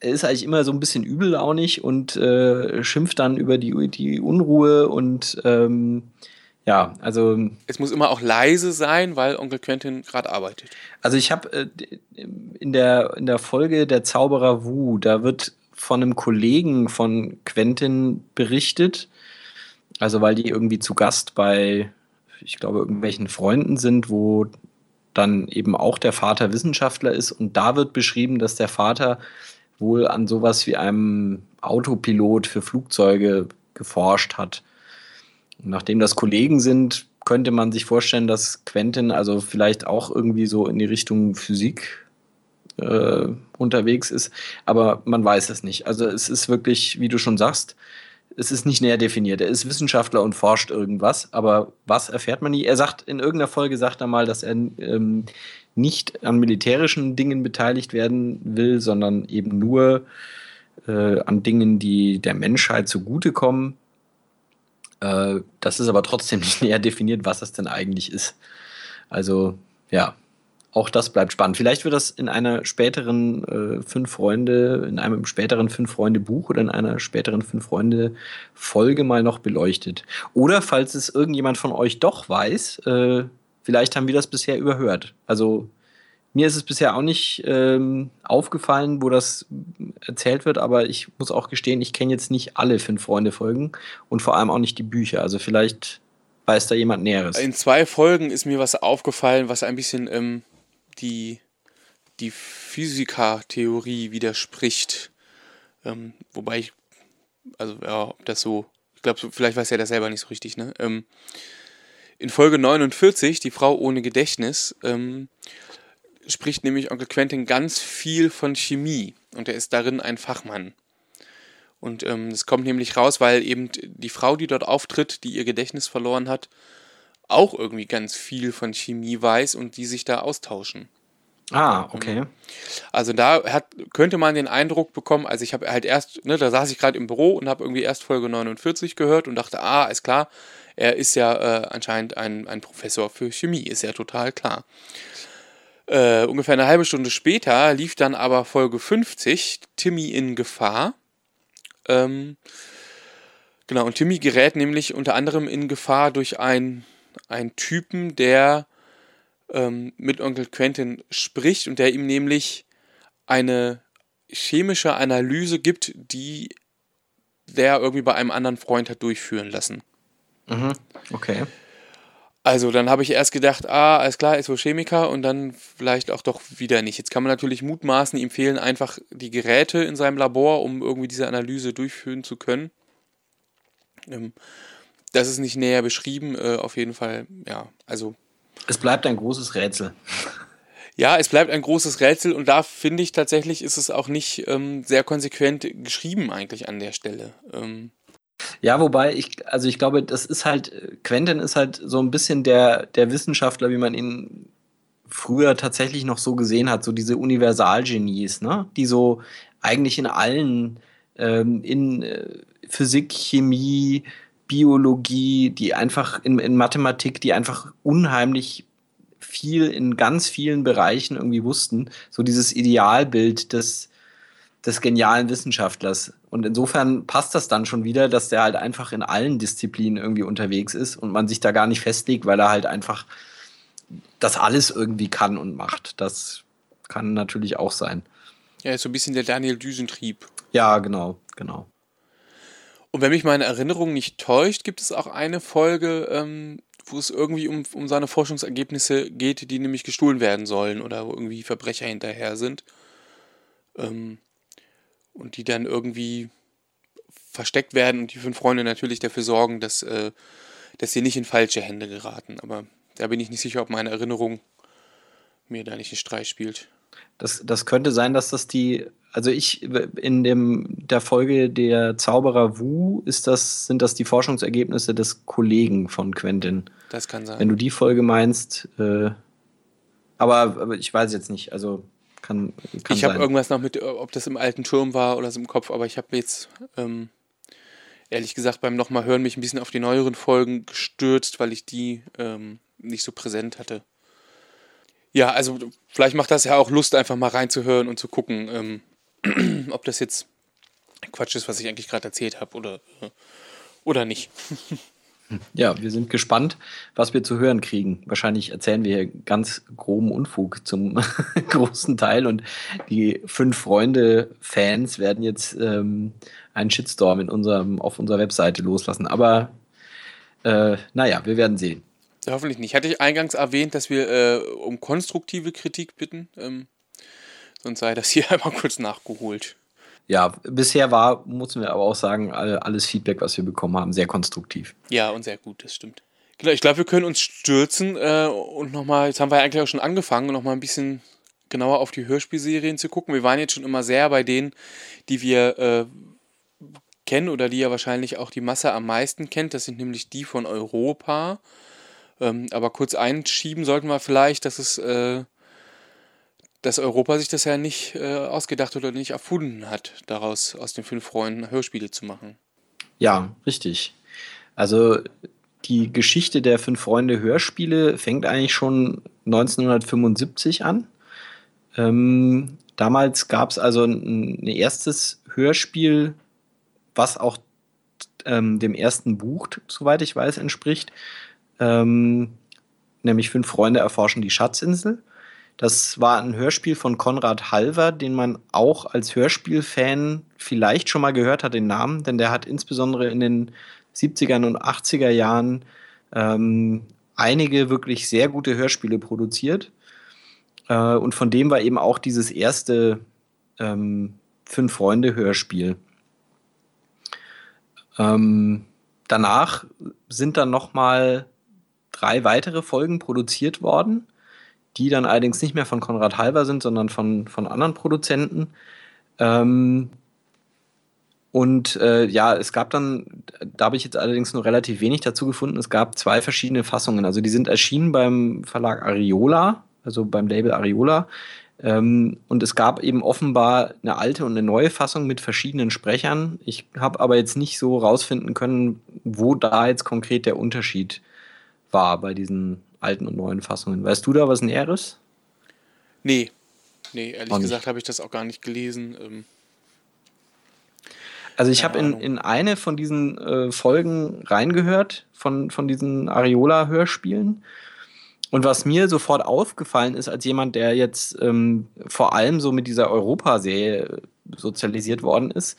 er ist eigentlich immer so ein bisschen übellaunig und äh, schimpft dann über die, die Unruhe und ähm, ja, also. Es muss immer auch leise sein, weil Onkel Quentin gerade arbeitet. Also ich habe äh, in, der, in der Folge Der Zauberer Wu, da wird von einem Kollegen von Quentin berichtet, also weil die irgendwie zu Gast bei, ich glaube, irgendwelchen Freunden sind, wo dann eben auch der Vater Wissenschaftler ist. Und da wird beschrieben, dass der Vater wohl an sowas wie einem Autopilot für Flugzeuge geforscht hat. Und nachdem das Kollegen sind, könnte man sich vorstellen, dass Quentin also vielleicht auch irgendwie so in die Richtung Physik äh, unterwegs ist. Aber man weiß es nicht. Also es ist wirklich, wie du schon sagst, es ist nicht näher definiert. Er ist Wissenschaftler und forscht irgendwas, aber was erfährt man nie? Er sagt, in irgendeiner Folge sagt er mal, dass er ähm, nicht an militärischen Dingen beteiligt werden will, sondern eben nur äh, an Dingen, die der Menschheit zugutekommen. Äh, das ist aber trotzdem *laughs* nicht näher definiert, was das denn eigentlich ist. Also, ja, auch das bleibt spannend. Vielleicht wird das in einer späteren äh, Fünf Freunde, in einem späteren Fünf Freunde Buch oder in einer späteren Fünf Freunde Folge mal noch beleuchtet. Oder falls es irgendjemand von euch doch weiß, äh, vielleicht haben wir das bisher überhört. Also mir ist es bisher auch nicht ähm, aufgefallen, wo das erzählt wird, aber ich muss auch gestehen, ich kenne jetzt nicht alle Fünf Freunde Folgen und vor allem auch nicht die Bücher. Also vielleicht weiß da jemand Näheres. In zwei Folgen ist mir was aufgefallen, was ein bisschen ähm, die, die Physikertheorie widerspricht. Ähm, wobei ich, also ja, ob das so, ich glaube, vielleicht weiß er das selber nicht so richtig, ne? Ähm, in Folge 49, die Frau ohne Gedächtnis, ähm, spricht nämlich Onkel Quentin ganz viel von Chemie und er ist darin ein Fachmann. Und es ähm, kommt nämlich raus, weil eben die Frau, die dort auftritt, die ihr Gedächtnis verloren hat, auch irgendwie ganz viel von Chemie weiß und die sich da austauschen. Ah, okay. Also da hat, könnte man den Eindruck bekommen, also ich habe halt erst, ne, da saß ich gerade im Büro und habe irgendwie erst Folge 49 gehört und dachte, ah, ist klar, er ist ja äh, anscheinend ein, ein Professor für Chemie, ist ja total klar. Äh, ungefähr eine halbe Stunde später lief dann aber Folge 50, Timmy in Gefahr. Ähm, genau, und Timmy gerät nämlich unter anderem in Gefahr durch ein ein Typen, der ähm, mit Onkel Quentin spricht und der ihm nämlich eine chemische Analyse gibt, die der irgendwie bei einem anderen Freund hat durchführen lassen. Mhm. Okay. Also dann habe ich erst gedacht, ah, alles klar, ist wohl Chemiker und dann vielleicht auch doch wieder nicht. Jetzt kann man natürlich mutmaßen, ihm fehlen einfach die Geräte in seinem Labor, um irgendwie diese Analyse durchführen zu können. Ähm, das ist nicht näher beschrieben, äh, auf jeden Fall, ja, also. Es bleibt ein großes Rätsel. Ja, es bleibt ein großes Rätsel und da finde ich tatsächlich, ist es auch nicht ähm, sehr konsequent geschrieben eigentlich an der Stelle. Ähm. Ja, wobei ich, also ich glaube, das ist halt, Quentin ist halt so ein bisschen der, der Wissenschaftler, wie man ihn früher tatsächlich noch so gesehen hat, so diese Universalgenies, ne? Die so eigentlich in allen, ähm, in äh, Physik, Chemie, Biologie, die einfach in, in Mathematik, die einfach unheimlich viel in ganz vielen Bereichen irgendwie wussten. So dieses Idealbild des, des genialen Wissenschaftlers. Und insofern passt das dann schon wieder, dass der halt einfach in allen Disziplinen irgendwie unterwegs ist und man sich da gar nicht festlegt, weil er halt einfach das alles irgendwie kann und macht. Das kann natürlich auch sein. Ja, ist so ein bisschen der Daniel Düsentrieb. Ja, genau, genau. Und wenn mich meine Erinnerung nicht täuscht, gibt es auch eine Folge, ähm, wo es irgendwie um, um seine Forschungsergebnisse geht, die nämlich gestohlen werden sollen oder wo irgendwie Verbrecher hinterher sind. Ähm, und die dann irgendwie versteckt werden und die fünf Freunde natürlich dafür sorgen, dass, äh, dass sie nicht in falsche Hände geraten. Aber da bin ich nicht sicher, ob meine Erinnerung mir da nicht einen Streich spielt. Das, das könnte sein, dass das die also ich in dem der Folge der Zauberer Wu ist das sind das die Forschungsergebnisse des Kollegen von Quentin. Das kann sein. Wenn du die Folge meinst, äh, aber, aber ich weiß jetzt nicht. Also kann, kann ich habe irgendwas noch mit, ob das im alten Turm war oder so im Kopf, aber ich habe jetzt ähm, ehrlich gesagt beim nochmal hören mich ein bisschen auf die neueren Folgen gestürzt, weil ich die ähm, nicht so präsent hatte. Ja, also vielleicht macht das ja auch Lust, einfach mal reinzuhören und zu gucken, ähm, *clears throat* ob das jetzt Quatsch ist, was ich eigentlich gerade erzählt habe oder, äh, oder nicht. *laughs* Ja, wir sind gespannt, was wir zu hören kriegen. Wahrscheinlich erzählen wir hier ganz groben Unfug zum *laughs* großen Teil und die fünf Freunde-Fans werden jetzt ähm, einen Shitstorm in unserem, auf unserer Webseite loslassen. Aber äh, naja, wir werden sehen. Hoffentlich nicht. Hatte ich eingangs erwähnt, dass wir äh, um konstruktive Kritik bitten? Ähm, Sonst sei das hier *laughs* einmal kurz nachgeholt. Ja, bisher war, müssen wir aber auch sagen, alles Feedback, was wir bekommen haben, sehr konstruktiv. Ja, und sehr gut, das stimmt. Genau, ich glaube, wir können uns stürzen äh, und nochmal, jetzt haben wir eigentlich auch schon angefangen, nochmal ein bisschen genauer auf die Hörspielserien zu gucken. Wir waren jetzt schon immer sehr bei denen, die wir äh, kennen oder die ja wahrscheinlich auch die Masse am meisten kennt. Das sind nämlich die von Europa. Ähm, aber kurz einschieben sollten wir vielleicht, dass es äh, dass Europa sich das ja nicht äh, ausgedacht oder nicht erfunden hat, daraus aus den fünf Freunden Hörspiele zu machen. Ja, richtig. Also die Geschichte der Fünf Freunde Hörspiele fängt eigentlich schon 1975 an. Ähm, damals gab es also ein, ein, erstes Hörspiel, was auch ähm, dem ersten Buch, soweit ich weiß, entspricht. Ähm, nämlich Fünf Freunde erforschen die Schatzinsel. Das war ein Hörspiel von Konrad Halver, den man auch als Hörspielfan vielleicht schon mal gehört hat, den Namen, denn der hat insbesondere in den 70er und 80er Jahren ähm, einige wirklich sehr gute Hörspiele produziert. Äh, und von dem war eben auch dieses erste ähm, Fünf-Freunde-Hörspiel. Ähm, danach sind dann noch mal drei weitere Folgen produziert worden, die dann allerdings nicht mehr von Konrad Halver sind, sondern von, von anderen Produzenten. Ähm, und äh, ja, es gab dann, da habe ich jetzt allerdings nur relativ wenig dazu gefunden, es gab zwei verschiedene Fassungen. Also die sind erschienen beim Verlag Ariola, also beim Label Ariola. Ähm, und es gab eben offenbar eine alte und eine neue Fassung mit verschiedenen Sprechern. Ich habe aber jetzt nicht so rausfinden können, wo da jetzt konkret der Unterschied war bei diesen alten und neuen Fassungen. Weißt du da was Näheres? Nee. Nee, ehrlich gesagt habe ich das auch gar nicht gelesen. Ähm also ich habe in, in eine von diesen äh, Folgen reingehört, von, von diesen Ariola-Hörspielen. Und was mir sofort aufgefallen ist, als jemand, der jetzt ähm, vor allem so mit dieser Europa-Serie sozialisiert worden ist,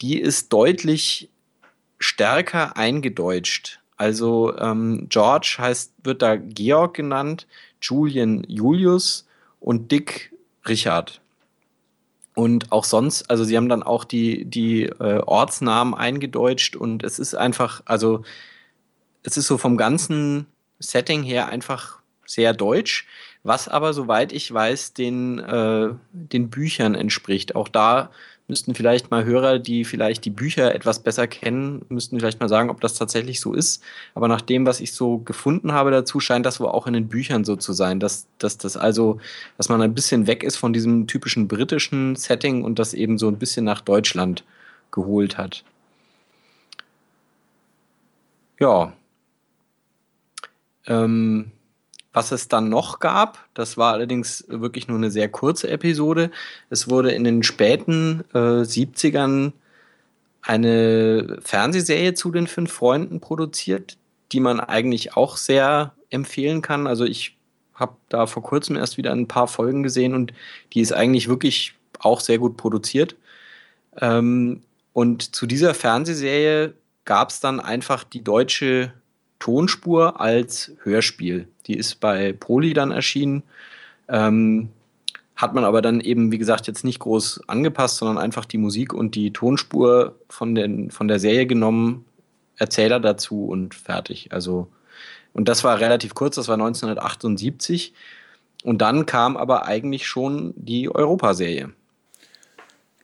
die ist deutlich stärker eingedeutscht. Also ähm, George heißt, wird da Georg genannt, Julian Julius und Dick Richard. Und auch sonst, also sie haben dann auch die, die äh, Ortsnamen eingedeutscht und es ist einfach, also es ist so vom ganzen Setting her einfach sehr deutsch, was aber, soweit ich weiß, den, äh, den Büchern entspricht. Auch da müssten vielleicht mal Hörer, die vielleicht die Bücher etwas besser kennen, müssten vielleicht mal sagen, ob das tatsächlich so ist. Aber nach dem, was ich so gefunden habe dazu, scheint das wohl auch in den Büchern so zu sein, dass, dass das also, dass man ein bisschen weg ist von diesem typischen britischen Setting und das eben so ein bisschen nach Deutschland geholt hat. Ja. Ähm, was es dann noch gab, das war allerdings wirklich nur eine sehr kurze Episode. Es wurde in den späten äh, 70ern eine Fernsehserie zu den fünf Freunden produziert, die man eigentlich auch sehr empfehlen kann. Also ich habe da vor kurzem erst wieder ein paar Folgen gesehen und die ist eigentlich wirklich auch sehr gut produziert. Ähm, und zu dieser Fernsehserie gab es dann einfach die deutsche Tonspur als Hörspiel. Die ist bei Poli dann erschienen. Ähm, hat man aber dann eben, wie gesagt, jetzt nicht groß angepasst, sondern einfach die Musik und die Tonspur von, den, von der Serie genommen, Erzähler dazu und fertig. Also, und das war relativ kurz, das war 1978. Und dann kam aber eigentlich schon die Europaserie.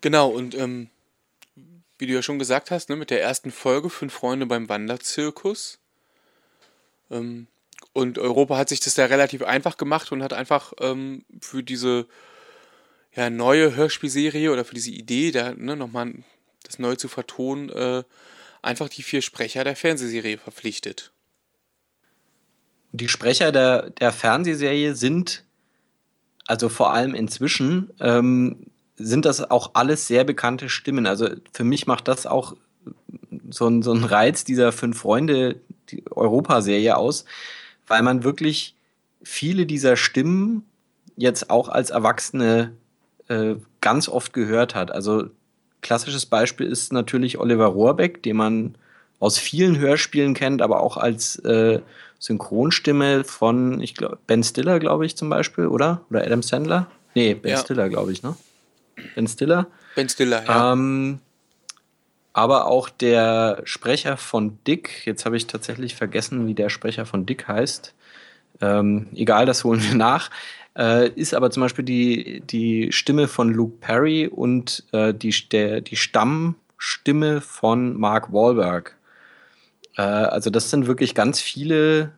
Genau, und ähm, wie du ja schon gesagt hast, ne, mit der ersten Folge Fünf Freunde beim Wanderzirkus ähm, und Europa hat sich das da relativ einfach gemacht und hat einfach ähm, für diese ja, neue Hörspielserie oder für diese Idee, da ne, nochmal das neu zu vertonen, äh, einfach die vier Sprecher der Fernsehserie verpflichtet. Die Sprecher der, der Fernsehserie sind, also vor allem inzwischen, ähm, sind das auch alles sehr bekannte Stimmen. Also für mich macht das auch so ein, so ein Reiz dieser Fünf Freunde die Europaserie aus, weil man wirklich viele dieser Stimmen jetzt auch als Erwachsene äh, ganz oft gehört hat. Also klassisches Beispiel ist natürlich Oliver Rohrbeck, den man aus vielen Hörspielen kennt, aber auch als äh, Synchronstimme von, ich glaube, Ben Stiller, glaube ich, zum Beispiel, oder? Oder Adam Sandler? Nee, Ben ja. Stiller, glaube ich, ne? Ben Stiller. Ben Stiller, ja. Ähm, aber auch der Sprecher von Dick, jetzt habe ich tatsächlich vergessen, wie der Sprecher von Dick heißt. Ähm, egal, das holen wir nach. Äh, ist aber zum Beispiel die, die Stimme von Luke Perry und äh, die, der, die Stammstimme von Mark Wahlberg. Äh, also das sind wirklich ganz viele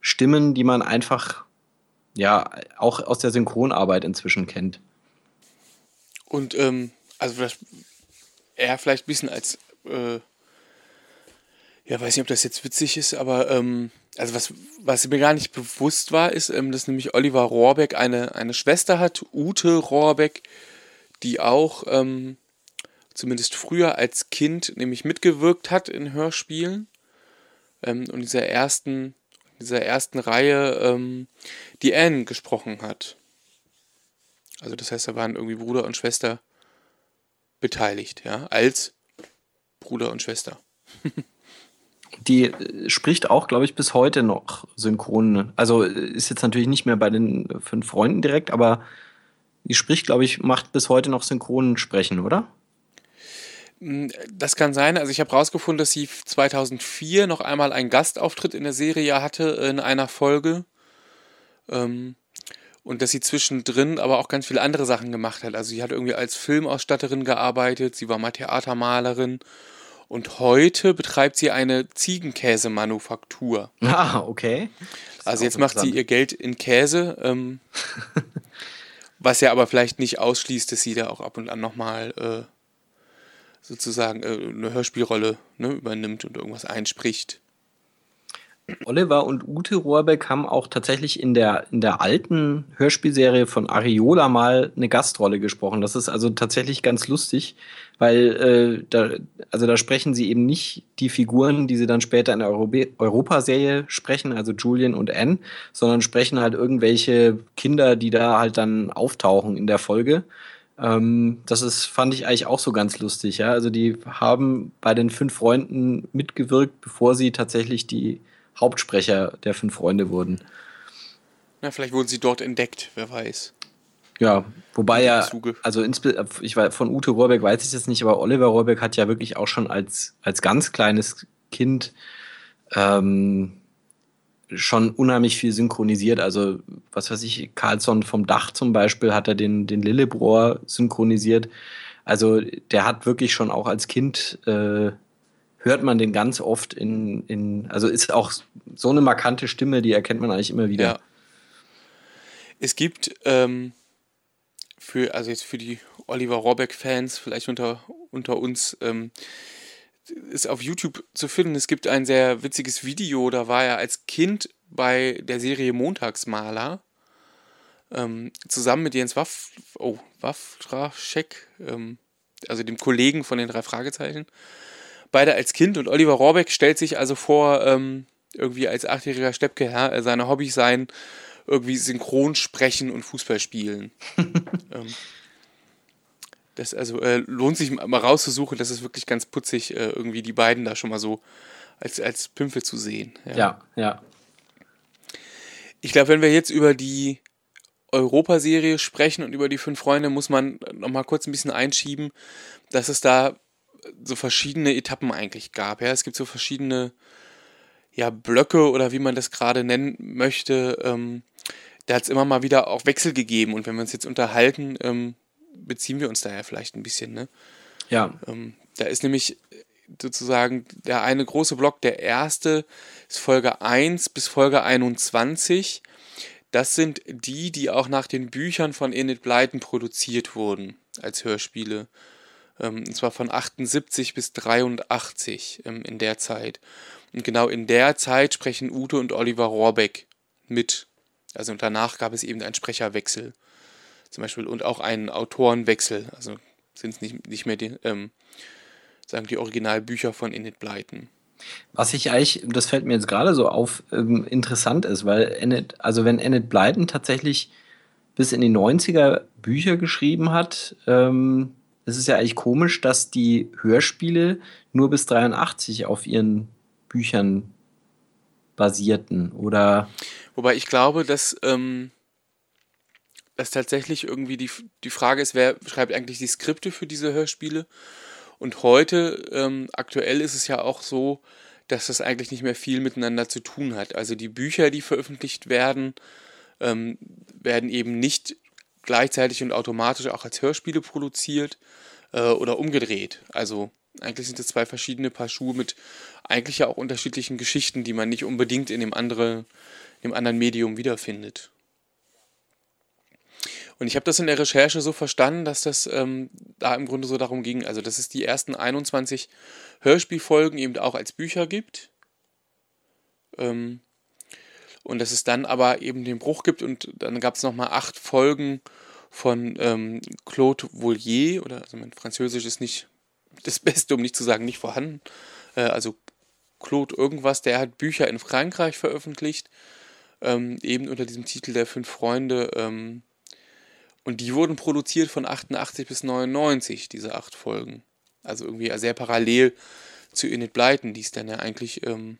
Stimmen, die man einfach ja auch aus der Synchronarbeit inzwischen kennt. Und ähm, also das eher vielleicht ein bisschen als äh, Ja, weiß nicht, ob das jetzt witzig ist, aber ähm, also was, was mir gar nicht bewusst war, ist, ähm, dass nämlich Oliver Rohrbeck eine, eine Schwester hat, Ute Rohrbeck, die auch ähm, zumindest früher als Kind nämlich mitgewirkt hat in Hörspielen. Ähm, und dieser ersten, dieser ersten Reihe ähm, die Anne gesprochen hat. Also das heißt, da waren irgendwie Bruder und Schwester beteiligt, ja, als Bruder und Schwester. Die äh, spricht auch, glaube ich, bis heute noch synchron. Also äh, ist jetzt natürlich nicht mehr bei den fünf Freunden direkt, aber die spricht, glaube ich, macht bis heute noch synchronen Sprechen, oder? Hm, das kann sein. Also ich habe rausgefunden, dass sie 2004 noch einmal einen Gastauftritt in der Serie hatte in einer Folge. Ähm, und dass sie zwischendrin aber auch ganz viele andere Sachen gemacht hat. Also sie hat irgendwie als Filmausstatterin gearbeitet, sie war mal Theatermalerin und heute betreibt sie eine Ziegenkäsemanufaktur. Ah, okay. Also jetzt macht sie ihr Geld in Käse, ähm, *laughs* was ja aber vielleicht nicht ausschließt, dass sie da auch ab und an nochmal äh, sozusagen äh, eine Hörspielrolle ne, übernimmt und irgendwas einspricht. Oliver und Ute Rohrbeck haben auch tatsächlich in der, in der alten Hörspielserie von Ariola mal eine Gastrolle gesprochen. Das ist also tatsächlich ganz lustig, weil äh, da, also da sprechen sie eben nicht die Figuren, die sie dann später in der Europä Europaserie sprechen, also Julian und Anne, sondern sprechen halt irgendwelche Kinder, die da halt dann auftauchen in der Folge. Ähm, das ist, fand ich eigentlich auch so ganz lustig. Ja? Also die haben bei den fünf Freunden mitgewirkt, bevor sie tatsächlich die Hauptsprecher der fünf Freunde wurden. Na, vielleicht wurden sie dort entdeckt, wer weiß. Ja, wobei ja, also ich war von Ute Rohrbeck weiß ich jetzt nicht, aber Oliver Rohrbeck hat ja wirklich auch schon als, als ganz kleines Kind ähm, schon unheimlich viel synchronisiert. Also, was weiß ich, Carlsson vom Dach zum Beispiel hat er den, den Lillebrohr synchronisiert. Also, der hat wirklich schon auch als Kind äh, hört man den ganz oft in, in, also ist auch so eine markante Stimme, die erkennt man eigentlich immer wieder. Ja. Es gibt ähm, für, also jetzt für die Oliver Rohrbeck-Fans, vielleicht unter, unter uns, ähm, ist auf YouTube zu finden. Es gibt ein sehr witziges Video, da war er als Kind bei der Serie Montagsmaler ähm, zusammen mit Jens Waff, oh, Waffraschek, ähm, also dem Kollegen von den drei Fragezeichen beide als Kind und Oliver Rohrbeck stellt sich also vor, ähm, irgendwie als achtjähriger Steppke, ja, äh, seine Hobbys seien irgendwie synchron sprechen und Fußball spielen. *laughs* ähm, das also äh, lohnt sich mal rauszusuchen, das ist wirklich ganz putzig, äh, irgendwie die beiden da schon mal so als, als Pimpel zu sehen. Ja, ja. ja. Ich glaube, wenn wir jetzt über die Europaserie sprechen und über die fünf Freunde, muss man noch mal kurz ein bisschen einschieben, dass es da so verschiedene Etappen eigentlich gab. Ja, es gibt so verschiedene ja, Blöcke oder wie man das gerade nennen möchte. Ähm, da hat es immer mal wieder auch Wechsel gegeben und wenn wir uns jetzt unterhalten, ähm, beziehen wir uns da ja vielleicht ein bisschen. Ne? Ja. Ähm, da ist nämlich sozusagen der eine große Block, der erste ist Folge 1 bis Folge 21. Das sind die, die auch nach den Büchern von Enid Blyton produziert wurden als Hörspiele. Ähm, und zwar von 78 bis 83 ähm, in der Zeit. Und genau in der Zeit sprechen Ute und Oliver Rohrbeck mit. Also danach gab es eben einen Sprecherwechsel. Zum Beispiel und auch einen Autorenwechsel. Also sind es nicht, nicht mehr die, ähm, sagen die Originalbücher von Enid Blyton. Was ich eigentlich, das fällt mir jetzt gerade so auf, ähm, interessant ist, weil Enid, also wenn Enid Blyton tatsächlich bis in die 90er Bücher geschrieben hat, ähm, es ist ja eigentlich komisch, dass die Hörspiele nur bis 83 auf ihren Büchern basierten, oder? Wobei ich glaube, dass, ähm, dass tatsächlich irgendwie die, die Frage ist, wer schreibt eigentlich die Skripte für diese Hörspiele? Und heute, ähm, aktuell ist es ja auch so, dass das eigentlich nicht mehr viel miteinander zu tun hat. Also die Bücher, die veröffentlicht werden, ähm, werden eben nicht gleichzeitig und automatisch auch als Hörspiele produziert äh, oder umgedreht. Also eigentlich sind es zwei verschiedene Paar Schuhe mit eigentlich ja auch unterschiedlichen Geschichten, die man nicht unbedingt in dem, andere, dem anderen Medium wiederfindet. Und ich habe das in der Recherche so verstanden, dass das ähm, da im Grunde so darum ging, also dass es die ersten 21 Hörspielfolgen eben auch als Bücher gibt. Ähm, und dass es dann aber eben den Bruch gibt und dann gab es nochmal acht Folgen von ähm, Claude Volier, oder also mein Französisch ist nicht das Beste, um nicht zu sagen, nicht vorhanden. Äh, also Claude irgendwas, der hat Bücher in Frankreich veröffentlicht, ähm, eben unter diesem Titel der Fünf Freunde. Ähm, und die wurden produziert von 88 bis 99, diese acht Folgen. Also irgendwie sehr parallel zu Init Blyton, die es dann ja eigentlich, ähm,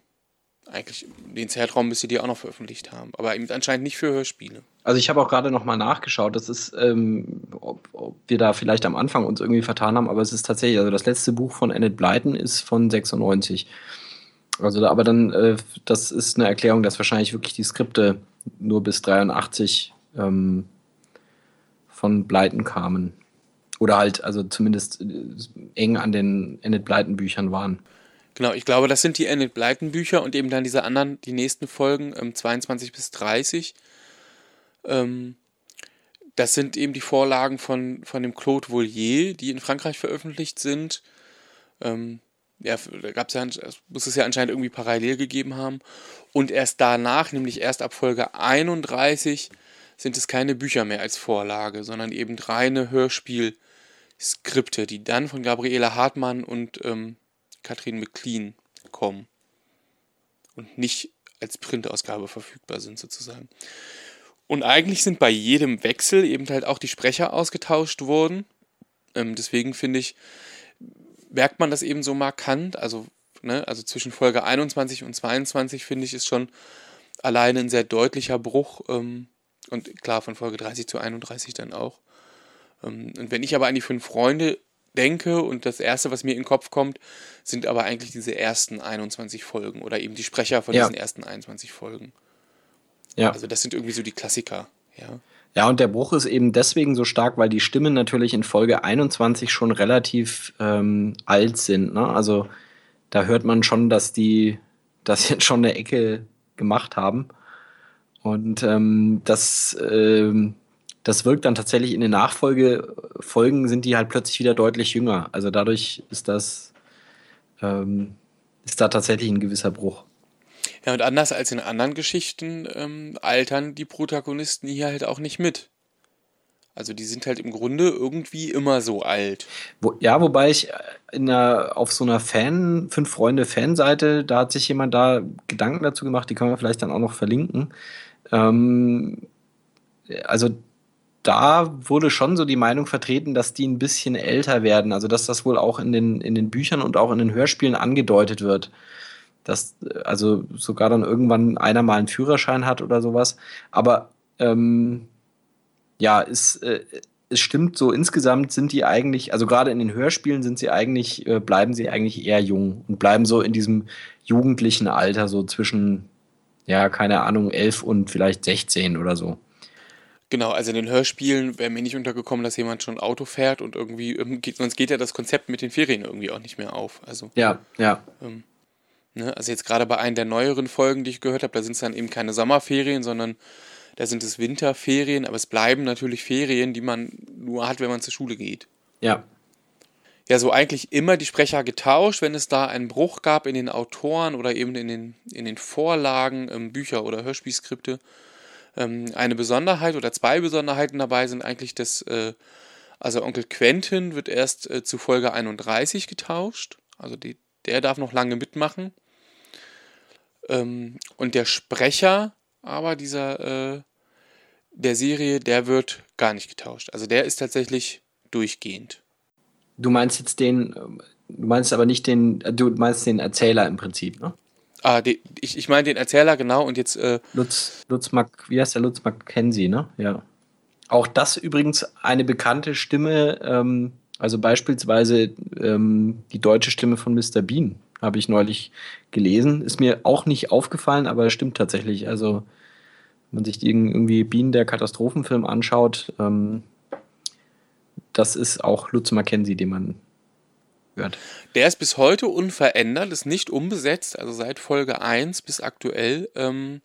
eigentlich den Zeitraum müsste die auch noch veröffentlicht haben. Aber eben anscheinend nicht für Hörspiele. Also ich habe auch gerade nochmal nachgeschaut, das ist, ähm, ob, ob, wir da vielleicht am Anfang uns irgendwie vertan haben, aber es ist tatsächlich, also das letzte Buch von Enid Blyton ist von 96. Also, aber dann, äh, das ist eine Erklärung, dass wahrscheinlich wirklich die Skripte nur bis 83 ähm, von Blyton kamen. Oder halt, also zumindest äh, eng an den Enid Blyton Büchern waren. Genau, ich glaube, das sind die Enid Blyton Bücher und eben dann diese anderen, die nächsten Folgen, ähm, 22 bis 30. Ähm, das sind eben die Vorlagen von, von dem Claude Volier, die in Frankreich veröffentlicht sind. Ähm, ja, da gab's ja, muss es ja anscheinend irgendwie parallel gegeben haben. Und erst danach, nämlich erst ab Folge 31, sind es keine Bücher mehr als Vorlage, sondern eben reine Hörspielskripte, die dann von Gabriele Hartmann und ähm, Katrin McLean kommen. Und nicht als Printausgabe verfügbar sind, sozusagen. Und eigentlich sind bei jedem Wechsel eben halt auch die Sprecher ausgetauscht worden. Ähm, deswegen finde ich, merkt man das eben so markant. Also, ne, also zwischen Folge 21 und 22 finde ich ist schon alleine ein sehr deutlicher Bruch. Ähm, und klar, von Folge 30 zu 31 dann auch. Ähm, und wenn ich aber an die fünf Freunde denke und das erste, was mir in den Kopf kommt, sind aber eigentlich diese ersten 21 Folgen oder eben die Sprecher von ja. diesen ersten 21 Folgen. Ja. Also das sind irgendwie so die Klassiker, ja. Ja, und der Bruch ist eben deswegen so stark, weil die Stimmen natürlich in Folge 21 schon relativ ähm, alt sind. Ne? Also da hört man schon, dass die das jetzt schon eine Ecke gemacht haben. Und ähm, das, ähm, das wirkt dann tatsächlich in den Nachfolgefolgen, sind die halt plötzlich wieder deutlich jünger. Also dadurch ist das, ähm, ist da tatsächlich ein gewisser Bruch. Ja, und anders als in anderen Geschichten ähm, altern die Protagonisten hier halt auch nicht mit. Also die sind halt im Grunde irgendwie immer so alt. Wo, ja, wobei ich äh, in einer, auf so einer Fan, fünf Freunde Fanseite, da hat sich jemand da Gedanken dazu gemacht, die können wir vielleicht dann auch noch verlinken. Ähm, also da wurde schon so die Meinung vertreten, dass die ein bisschen älter werden. Also dass das wohl auch in den, in den Büchern und auch in den Hörspielen angedeutet wird dass also sogar dann irgendwann einer mal einen Führerschein hat oder sowas. Aber ähm, ja, es, äh, es stimmt so, insgesamt sind die eigentlich, also gerade in den Hörspielen sind sie eigentlich, äh, bleiben sie eigentlich eher jung und bleiben so in diesem jugendlichen Alter, so zwischen, ja, keine Ahnung, elf und vielleicht 16 oder so. Genau, also in den Hörspielen wäre mir nicht untergekommen, dass jemand schon Auto fährt und irgendwie, ähm, sonst geht ja das Konzept mit den Ferien irgendwie auch nicht mehr auf. Also, ja, ja. Ähm, Ne? Also jetzt gerade bei einer der neueren Folgen, die ich gehört habe, da sind es dann eben keine Sommerferien, sondern da sind es Winterferien, aber es bleiben natürlich Ferien, die man nur hat, wenn man zur Schule geht. Ja. Ja, so eigentlich immer die Sprecher getauscht, wenn es da einen Bruch gab in den Autoren oder eben in den, in den Vorlagen, ähm, Bücher oder Hörspielskripte. Ähm, eine Besonderheit oder zwei Besonderheiten dabei sind eigentlich, dass äh, also Onkel Quentin wird erst äh, zu Folge 31 getauscht. Also die, der darf noch lange mitmachen. Ähm, und der Sprecher aber dieser äh, der Serie, der wird gar nicht getauscht. Also der ist tatsächlich durchgehend. Du meinst jetzt den, du meinst aber nicht den, du meinst den Erzähler im Prinzip, ne? Ah, die, ich, ich meine den Erzähler, genau, und jetzt. Äh Lutz, Lutz Mac, wie heißt der Lutz Mackenzie, ne? Ja. Auch das übrigens eine bekannte Stimme, ähm, also beispielsweise ähm, die deutsche Stimme von Mr. Bean habe ich neulich gelesen. Ist mir auch nicht aufgefallen, aber stimmt tatsächlich. Also, wenn man sich irgendwie Bienen der Katastrophenfilm anschaut, ähm, das ist auch Lutz Mackenzie, den man hört. Der ist bis heute unverändert, ist nicht umbesetzt, also seit Folge 1 bis aktuell. Ähm,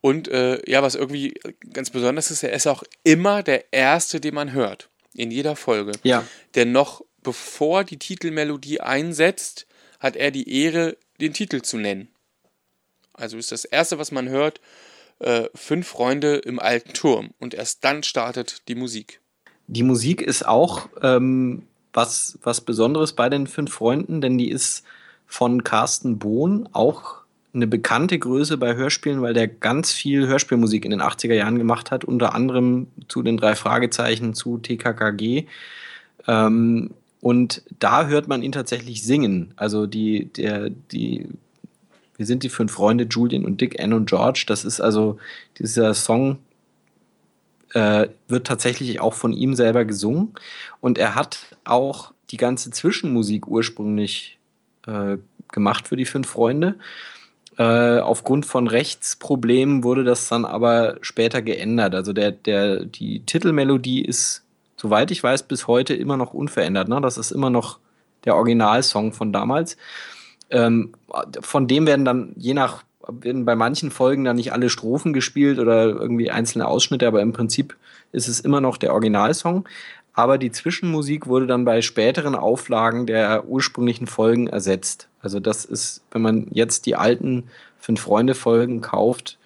Und äh, ja, was irgendwie ganz besonders ist, er ist auch immer der Erste, den man hört. In jeder Folge. Ja. Denn noch bevor die Titelmelodie einsetzt, hat er die Ehre, den Titel zu nennen. Also ist das Erste, was man hört, äh, Fünf Freunde im alten Turm. Und erst dann startet die Musik. Die Musik ist auch ähm, was, was Besonderes bei den Fünf Freunden, denn die ist von Carsten Bohn auch eine bekannte Größe bei Hörspielen, weil der ganz viel Hörspielmusik in den 80er Jahren gemacht hat, unter anderem zu den drei Fragezeichen, zu TKKG. Ähm, und da hört man ihn tatsächlich singen. Also die, der, die, wir sind die fünf Freunde, Julian und Dick, Anne und George. Das ist also dieser Song, äh, wird tatsächlich auch von ihm selber gesungen. Und er hat auch die ganze Zwischenmusik ursprünglich äh, gemacht für die fünf Freunde. Äh, aufgrund von Rechtsproblemen wurde das dann aber später geändert. Also der, der, die Titelmelodie ist, soweit ich weiß, bis heute immer noch unverändert. Ne? Das ist immer noch der Originalsong von damals. Ähm, von dem werden dann je nach werden bei manchen Folgen dann nicht alle Strophen gespielt oder irgendwie einzelne Ausschnitte, aber im Prinzip ist es immer noch der Originalsong. Aber die Zwischenmusik wurde dann bei späteren Auflagen der ursprünglichen Folgen ersetzt. Also das ist, wenn man jetzt die alten Fünf-Freunde-Folgen kauft,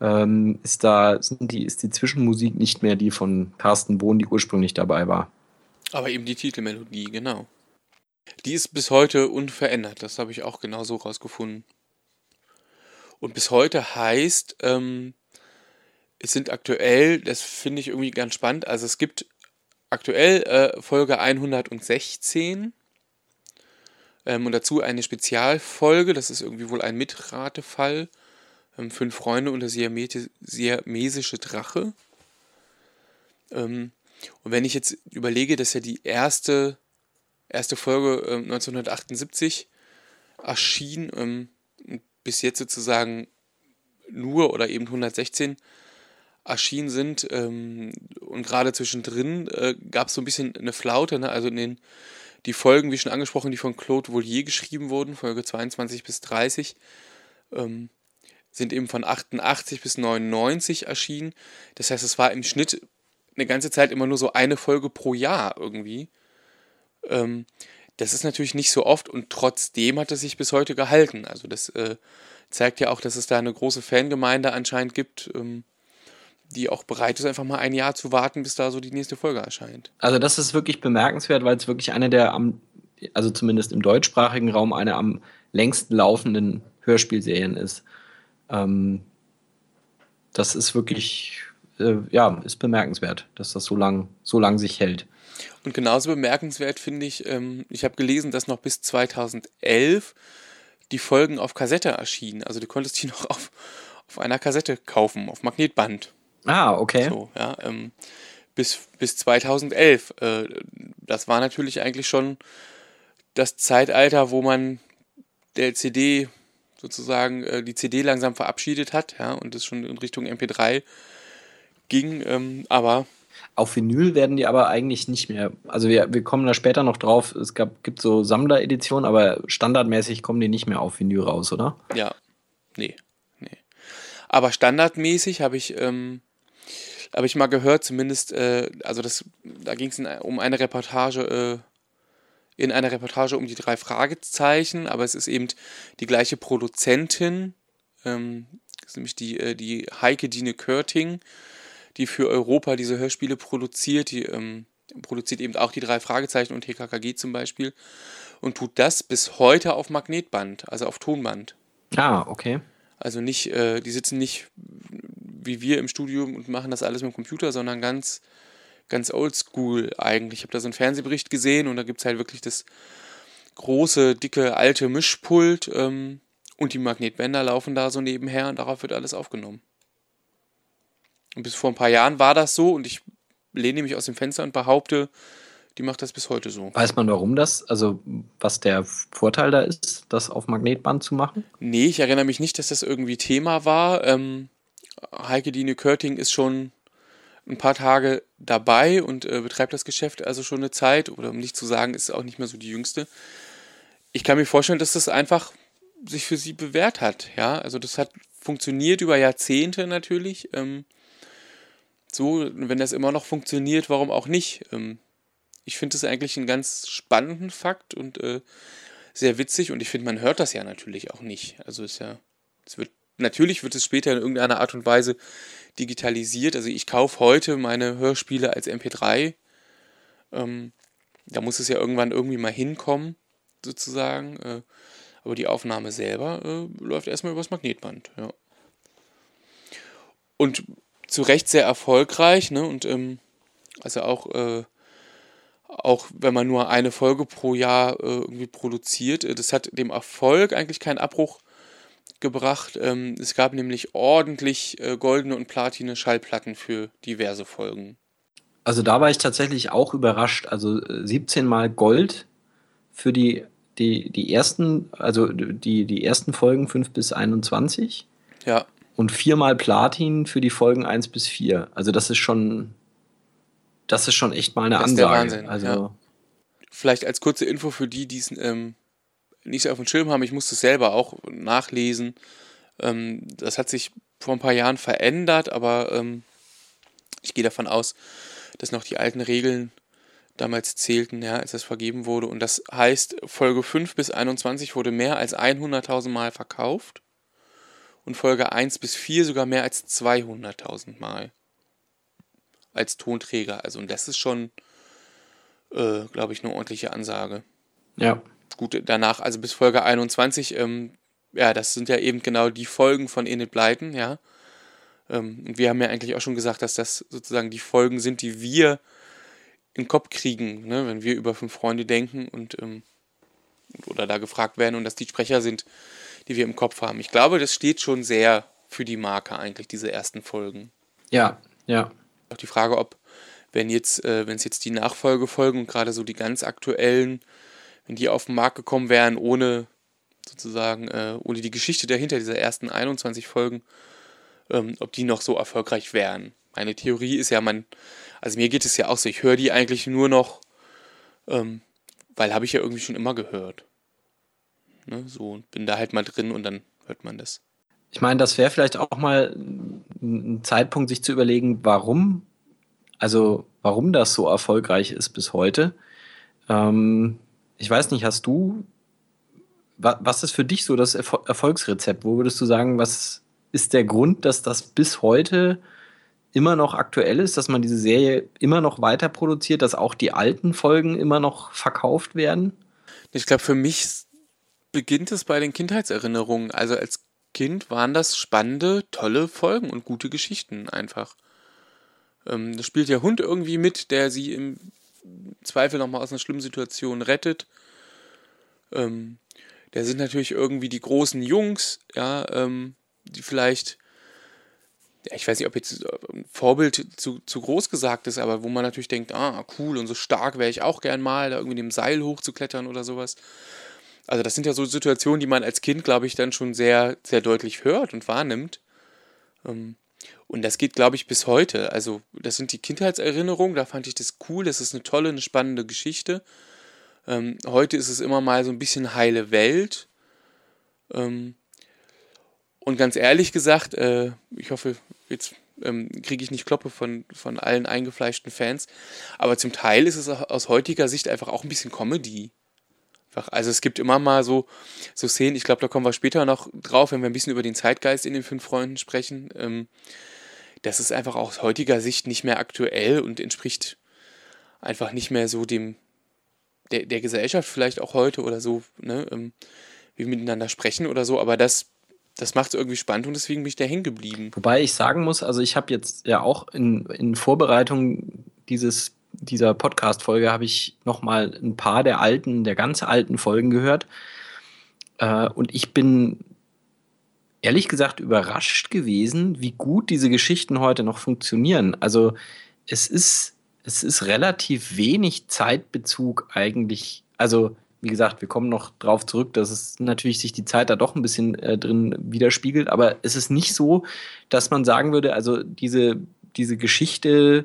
ähm, ist da sind die, ist die Zwischenmusik nicht mehr die von Carsten Bohn, die ursprünglich dabei war. Aber eben die Titelmelodie, genau. Die ist bis heute unverändert. Das habe ich auch genauso rausgefunden. Und bis heute heißt, ähm, es sind aktuell, das finde ich irgendwie ganz spannend, also es gibt aktuell äh, Folge 116 ähm, und dazu eine Spezialfolge, das ist irgendwie wohl ein Mitratefall, ähm, Fünf Freunde und der siamesische Drache. Ähm, und wenn ich jetzt überlege, dass ja die erste, erste Folge äh, 1978 erschien, ähm, bis jetzt sozusagen nur oder eben 116 erschienen sind. Ähm, und gerade zwischendrin äh, gab es so ein bisschen eine Flaute. Ne? Also in den die Folgen, wie schon angesprochen, die von Claude Volier geschrieben wurden, Folge 22 bis 30, ähm, sind eben von 88 bis 99 erschienen. Das heißt, es war im Schnitt eine ganze Zeit immer nur so eine Folge pro Jahr irgendwie. Ähm, das ist natürlich nicht so oft und trotzdem hat es sich bis heute gehalten. Also das äh, zeigt ja auch, dass es da eine große Fangemeinde anscheinend gibt, ähm, die auch bereit ist, einfach mal ein Jahr zu warten, bis da so die nächste Folge erscheint. Also das ist wirklich bemerkenswert, weil es wirklich eine der am, also zumindest im deutschsprachigen Raum, eine am längsten laufenden Hörspielserien ist. Ähm, das ist wirklich, äh, ja, ist bemerkenswert, dass das so lang, so lang sich hält. Und genauso bemerkenswert finde ich, ähm, ich habe gelesen, dass noch bis 2011 die Folgen auf Kassette erschienen. Also du konntest die *laughs* noch auf, auf einer Kassette kaufen, auf Magnetband. Ah, okay. So, ja, ähm, bis, bis 2011. Äh, das war natürlich eigentlich schon das Zeitalter, wo man der CD sozusagen äh, die CD langsam verabschiedet hat, ja, und es schon in Richtung MP3 ging. Ähm, aber auf Vinyl werden die aber eigentlich nicht mehr. Also wir, wir kommen da später noch drauf. Es gab, gibt so Sammlereditionen, aber standardmäßig kommen die nicht mehr auf Vinyl raus, oder? Ja. Nee. Nee. Aber standardmäßig habe ich, ähm, habe ich mal gehört, zumindest, äh, also das, da ging es um eine Reportage, äh, in einer Reportage um die drei Fragezeichen, aber es ist eben die gleiche Produzentin, ähm, das ist nämlich die, äh, die Heike Dine Körting, die für Europa diese Hörspiele produziert. Die ähm, produziert eben auch die drei Fragezeichen und TKKG zum Beispiel. Und tut das bis heute auf Magnetband, also auf Tonband. Ah, okay. Also nicht, äh, die sitzen nicht wie wir im Studium und machen das alles mit dem Computer, sondern ganz, ganz oldschool eigentlich. Ich habe da so einen Fernsehbericht gesehen und da gibt es halt wirklich das große, dicke, alte Mischpult ähm, und die Magnetbänder laufen da so nebenher und darauf wird alles aufgenommen. Und bis vor ein paar Jahren war das so und ich lehne mich aus dem Fenster und behaupte, die macht das bis heute so. Weiß man, warum das, also was der Vorteil da ist, das auf Magnetband zu machen? Nee, ich erinnere mich nicht, dass das irgendwie Thema war. Ähm, Heike Dine Körting ist schon ein paar Tage dabei und äh, betreibt das Geschäft also schon eine Zeit, oder um nicht zu sagen, ist auch nicht mehr so die jüngste. Ich kann mir vorstellen, dass das einfach sich für sie bewährt hat. Ja, also das hat funktioniert über Jahrzehnte natürlich. Ähm, so, wenn das immer noch funktioniert, warum auch nicht? Ähm, ich finde es eigentlich einen ganz spannenden Fakt und äh, sehr witzig und ich finde, man hört das ja natürlich auch nicht. Also ist ja, es wird, natürlich wird es später in irgendeiner Art und Weise digitalisiert. Also ich kaufe heute meine Hörspiele als MP3. Ähm, da muss es ja irgendwann irgendwie mal hinkommen, sozusagen. Äh, aber die Aufnahme selber äh, läuft erstmal übers Magnetband, ja. Und zu Recht sehr erfolgreich, ne? Und ähm, also auch, äh, auch wenn man nur eine Folge pro Jahr äh, irgendwie produziert, äh, das hat dem Erfolg eigentlich keinen Abbruch gebracht. Ähm, es gab nämlich ordentlich äh, goldene und platine Schallplatten für diverse Folgen. Also da war ich tatsächlich auch überrascht. Also 17 äh, mal Gold für die, die, die ersten, also die, die ersten Folgen 5 bis 21. Ja. Und viermal Platin für die Folgen 1 bis 4. Also das ist schon, das ist schon echt mal eine das Ansage. Ist der Wahnsinn, also ja. Vielleicht als kurze Info für die, die es ähm, nicht so auf dem Schirm haben, ich musste es selber auch nachlesen. Ähm, das hat sich vor ein paar Jahren verändert, aber ähm, ich gehe davon aus, dass noch die alten Regeln damals zählten, ja, als das vergeben wurde. Und das heißt, Folge 5 bis 21 wurde mehr als 100.000 Mal verkauft und Folge 1 bis 4 sogar mehr als 200.000 Mal als Tonträger. Also und das ist schon, äh, glaube ich, eine ordentliche Ansage. Ja. Gut, danach, also bis Folge 21, ähm, ja, das sind ja eben genau die Folgen von Enid Blyton, ja. Ähm, und wir haben ja eigentlich auch schon gesagt, dass das sozusagen die Folgen sind, die wir im Kopf kriegen, ne, wenn wir über fünf Freunde denken und ähm, oder da gefragt werden und dass die Sprecher sind, die wir im Kopf haben. Ich glaube, das steht schon sehr für die Marke eigentlich, diese ersten Folgen. Ja, ja. Auch die Frage, ob, wenn jetzt, äh, wenn es jetzt die Nachfolgefolgen und gerade so die ganz aktuellen, wenn die auf den Markt gekommen wären, ohne sozusagen, äh, ohne die Geschichte dahinter, dieser ersten 21 Folgen, ähm, ob die noch so erfolgreich wären. Meine Theorie ist ja, man, also mir geht es ja auch so, ich höre die eigentlich nur noch, ähm, weil habe ich ja irgendwie schon immer gehört. Ne, so, bin da halt mal drin und dann hört man das. Ich meine, das wäre vielleicht auch mal ein Zeitpunkt, sich zu überlegen, warum, also warum das so erfolgreich ist bis heute. Ähm, ich weiß nicht, hast du, was ist für dich so das Erfolgsrezept? Wo würdest du sagen, was ist der Grund, dass das bis heute immer noch aktuell ist, dass man diese Serie immer noch weiter produziert, dass auch die alten Folgen immer noch verkauft werden? Ich glaube, für mich beginnt es bei den Kindheitserinnerungen. Also als Kind waren das spannende, tolle Folgen und gute Geschichten einfach. Ähm, da spielt der Hund irgendwie mit, der sie im Zweifel nochmal aus einer schlimmen Situation rettet. Ähm, da sind natürlich irgendwie die großen Jungs, ja, ähm, die vielleicht, ja, ich weiß nicht, ob jetzt ein äh, Vorbild zu, zu groß gesagt ist, aber wo man natürlich denkt, ah, cool und so stark wäre ich auch gern mal, da irgendwie dem Seil hochzuklettern oder sowas. Also das sind ja so Situationen, die man als Kind, glaube ich, dann schon sehr, sehr deutlich hört und wahrnimmt. Ähm, und das geht, glaube ich, bis heute. Also das sind die Kindheitserinnerungen, da fand ich das cool, das ist eine tolle, eine spannende Geschichte. Ähm, heute ist es immer mal so ein bisschen heile Welt. Ähm, und ganz ehrlich gesagt, äh, ich hoffe, jetzt kriege ich nicht Kloppe von, von allen eingefleischten Fans, aber zum Teil ist es aus heutiger Sicht einfach auch ein bisschen Comedy. Also es gibt immer mal so, so Szenen, ich glaube, da kommen wir später noch drauf, wenn wir ein bisschen über den Zeitgeist in den fünf Freunden sprechen. Ähm, das ist einfach aus heutiger Sicht nicht mehr aktuell und entspricht einfach nicht mehr so dem, der, der Gesellschaft vielleicht auch heute oder so, ne, ähm, wie wir miteinander sprechen oder so, aber das das macht es irgendwie spannend und deswegen bin ich da hängen geblieben. Wobei ich sagen muss, also ich habe jetzt ja auch in, in Vorbereitung dieses, dieser Podcast-Folge habe ich nochmal ein paar der alten, der ganz alten Folgen gehört. Äh, und ich bin ehrlich gesagt überrascht gewesen, wie gut diese Geschichten heute noch funktionieren. Also es ist, es ist relativ wenig Zeitbezug eigentlich. Also wie gesagt, wir kommen noch drauf zurück, dass es natürlich sich die Zeit da doch ein bisschen äh, drin widerspiegelt, aber es ist nicht so, dass man sagen würde, also diese, diese Geschichte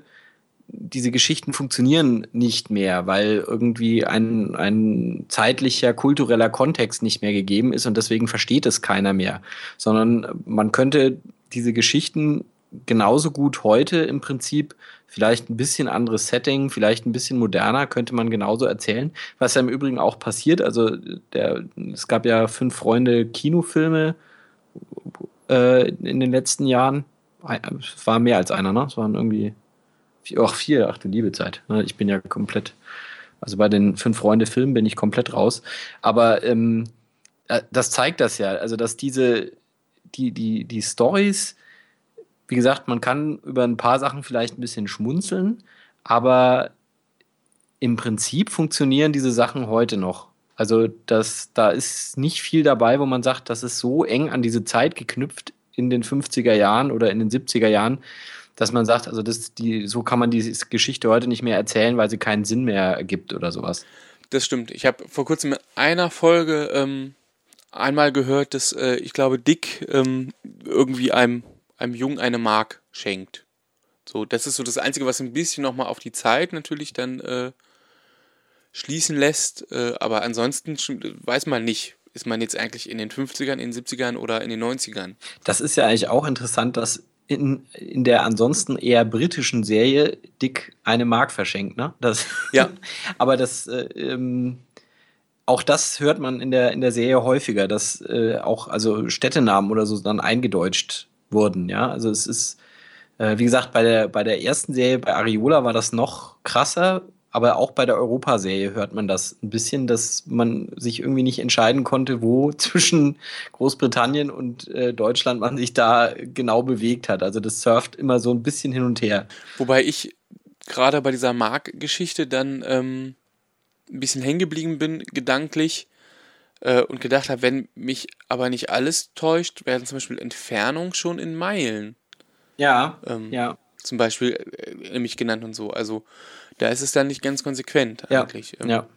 diese Geschichten funktionieren nicht mehr, weil irgendwie ein, ein zeitlicher, kultureller Kontext nicht mehr gegeben ist und deswegen versteht es keiner mehr. Sondern man könnte diese Geschichten genauso gut heute im Prinzip vielleicht ein bisschen anderes Setting, vielleicht ein bisschen moderner, könnte man genauso erzählen. Was ja im Übrigen auch passiert, also der, es gab ja fünf Freunde Kinofilme äh, in den letzten Jahren. Es war mehr als einer, ne? Es waren irgendwie ach, vier, ach du liebe Zeit. Ich bin ja komplett, also bei den fünf Freunde Filmen bin ich komplett raus. Aber ähm, äh, das zeigt das ja, also dass diese, die, die, die Stories, wie gesagt, man kann über ein paar Sachen vielleicht ein bisschen schmunzeln, aber im Prinzip funktionieren diese Sachen heute noch. Also das, da ist nicht viel dabei, wo man sagt, das ist so eng an diese Zeit geknüpft in den 50er Jahren oder in den 70er Jahren, dass man sagt, also das, die, so kann man diese Geschichte heute nicht mehr erzählen, weil sie keinen Sinn mehr ergibt oder sowas. Das stimmt. Ich habe vor kurzem in einer Folge ähm, einmal gehört, dass äh, ich glaube, Dick ähm, irgendwie einem einem Jungen eine Mark schenkt. So, das ist so das Einzige, was ein bisschen nochmal auf die Zeit natürlich dann äh, schließen lässt. Äh, aber ansonsten weiß man nicht, ist man jetzt eigentlich in den 50ern, in den 70ern oder in den 90ern. Das ist ja eigentlich auch interessant, dass in, in der ansonsten eher britischen Serie Dick eine Mark verschenkt, ne? Das, *laughs* ja. *laughs* aber das, äh, ähm, auch das hört man in der, in der Serie häufiger, dass äh, auch also Städtenamen oder so dann eingedeutscht wurden. Ja, also es ist, äh, wie gesagt, bei der, bei der ersten Serie, bei Ariola war das noch krasser, aber auch bei der Europaserie hört man das ein bisschen, dass man sich irgendwie nicht entscheiden konnte, wo *laughs* zwischen Großbritannien und äh, Deutschland man sich da genau bewegt hat. Also das surft immer so ein bisschen hin und her. Wobei ich gerade bei dieser Mark-Geschichte dann ähm, ein bisschen hängen geblieben bin, gedanklich, äh, und gedacht habe, wenn mich aber nicht alles täuscht, werden zum Beispiel Entfernungen schon in Meilen. Ja, ähm, ja. Zum Beispiel äh, nämlich genannt und so. Also da ist es dann nicht ganz konsequent eigentlich. Ja. Ähm, ja.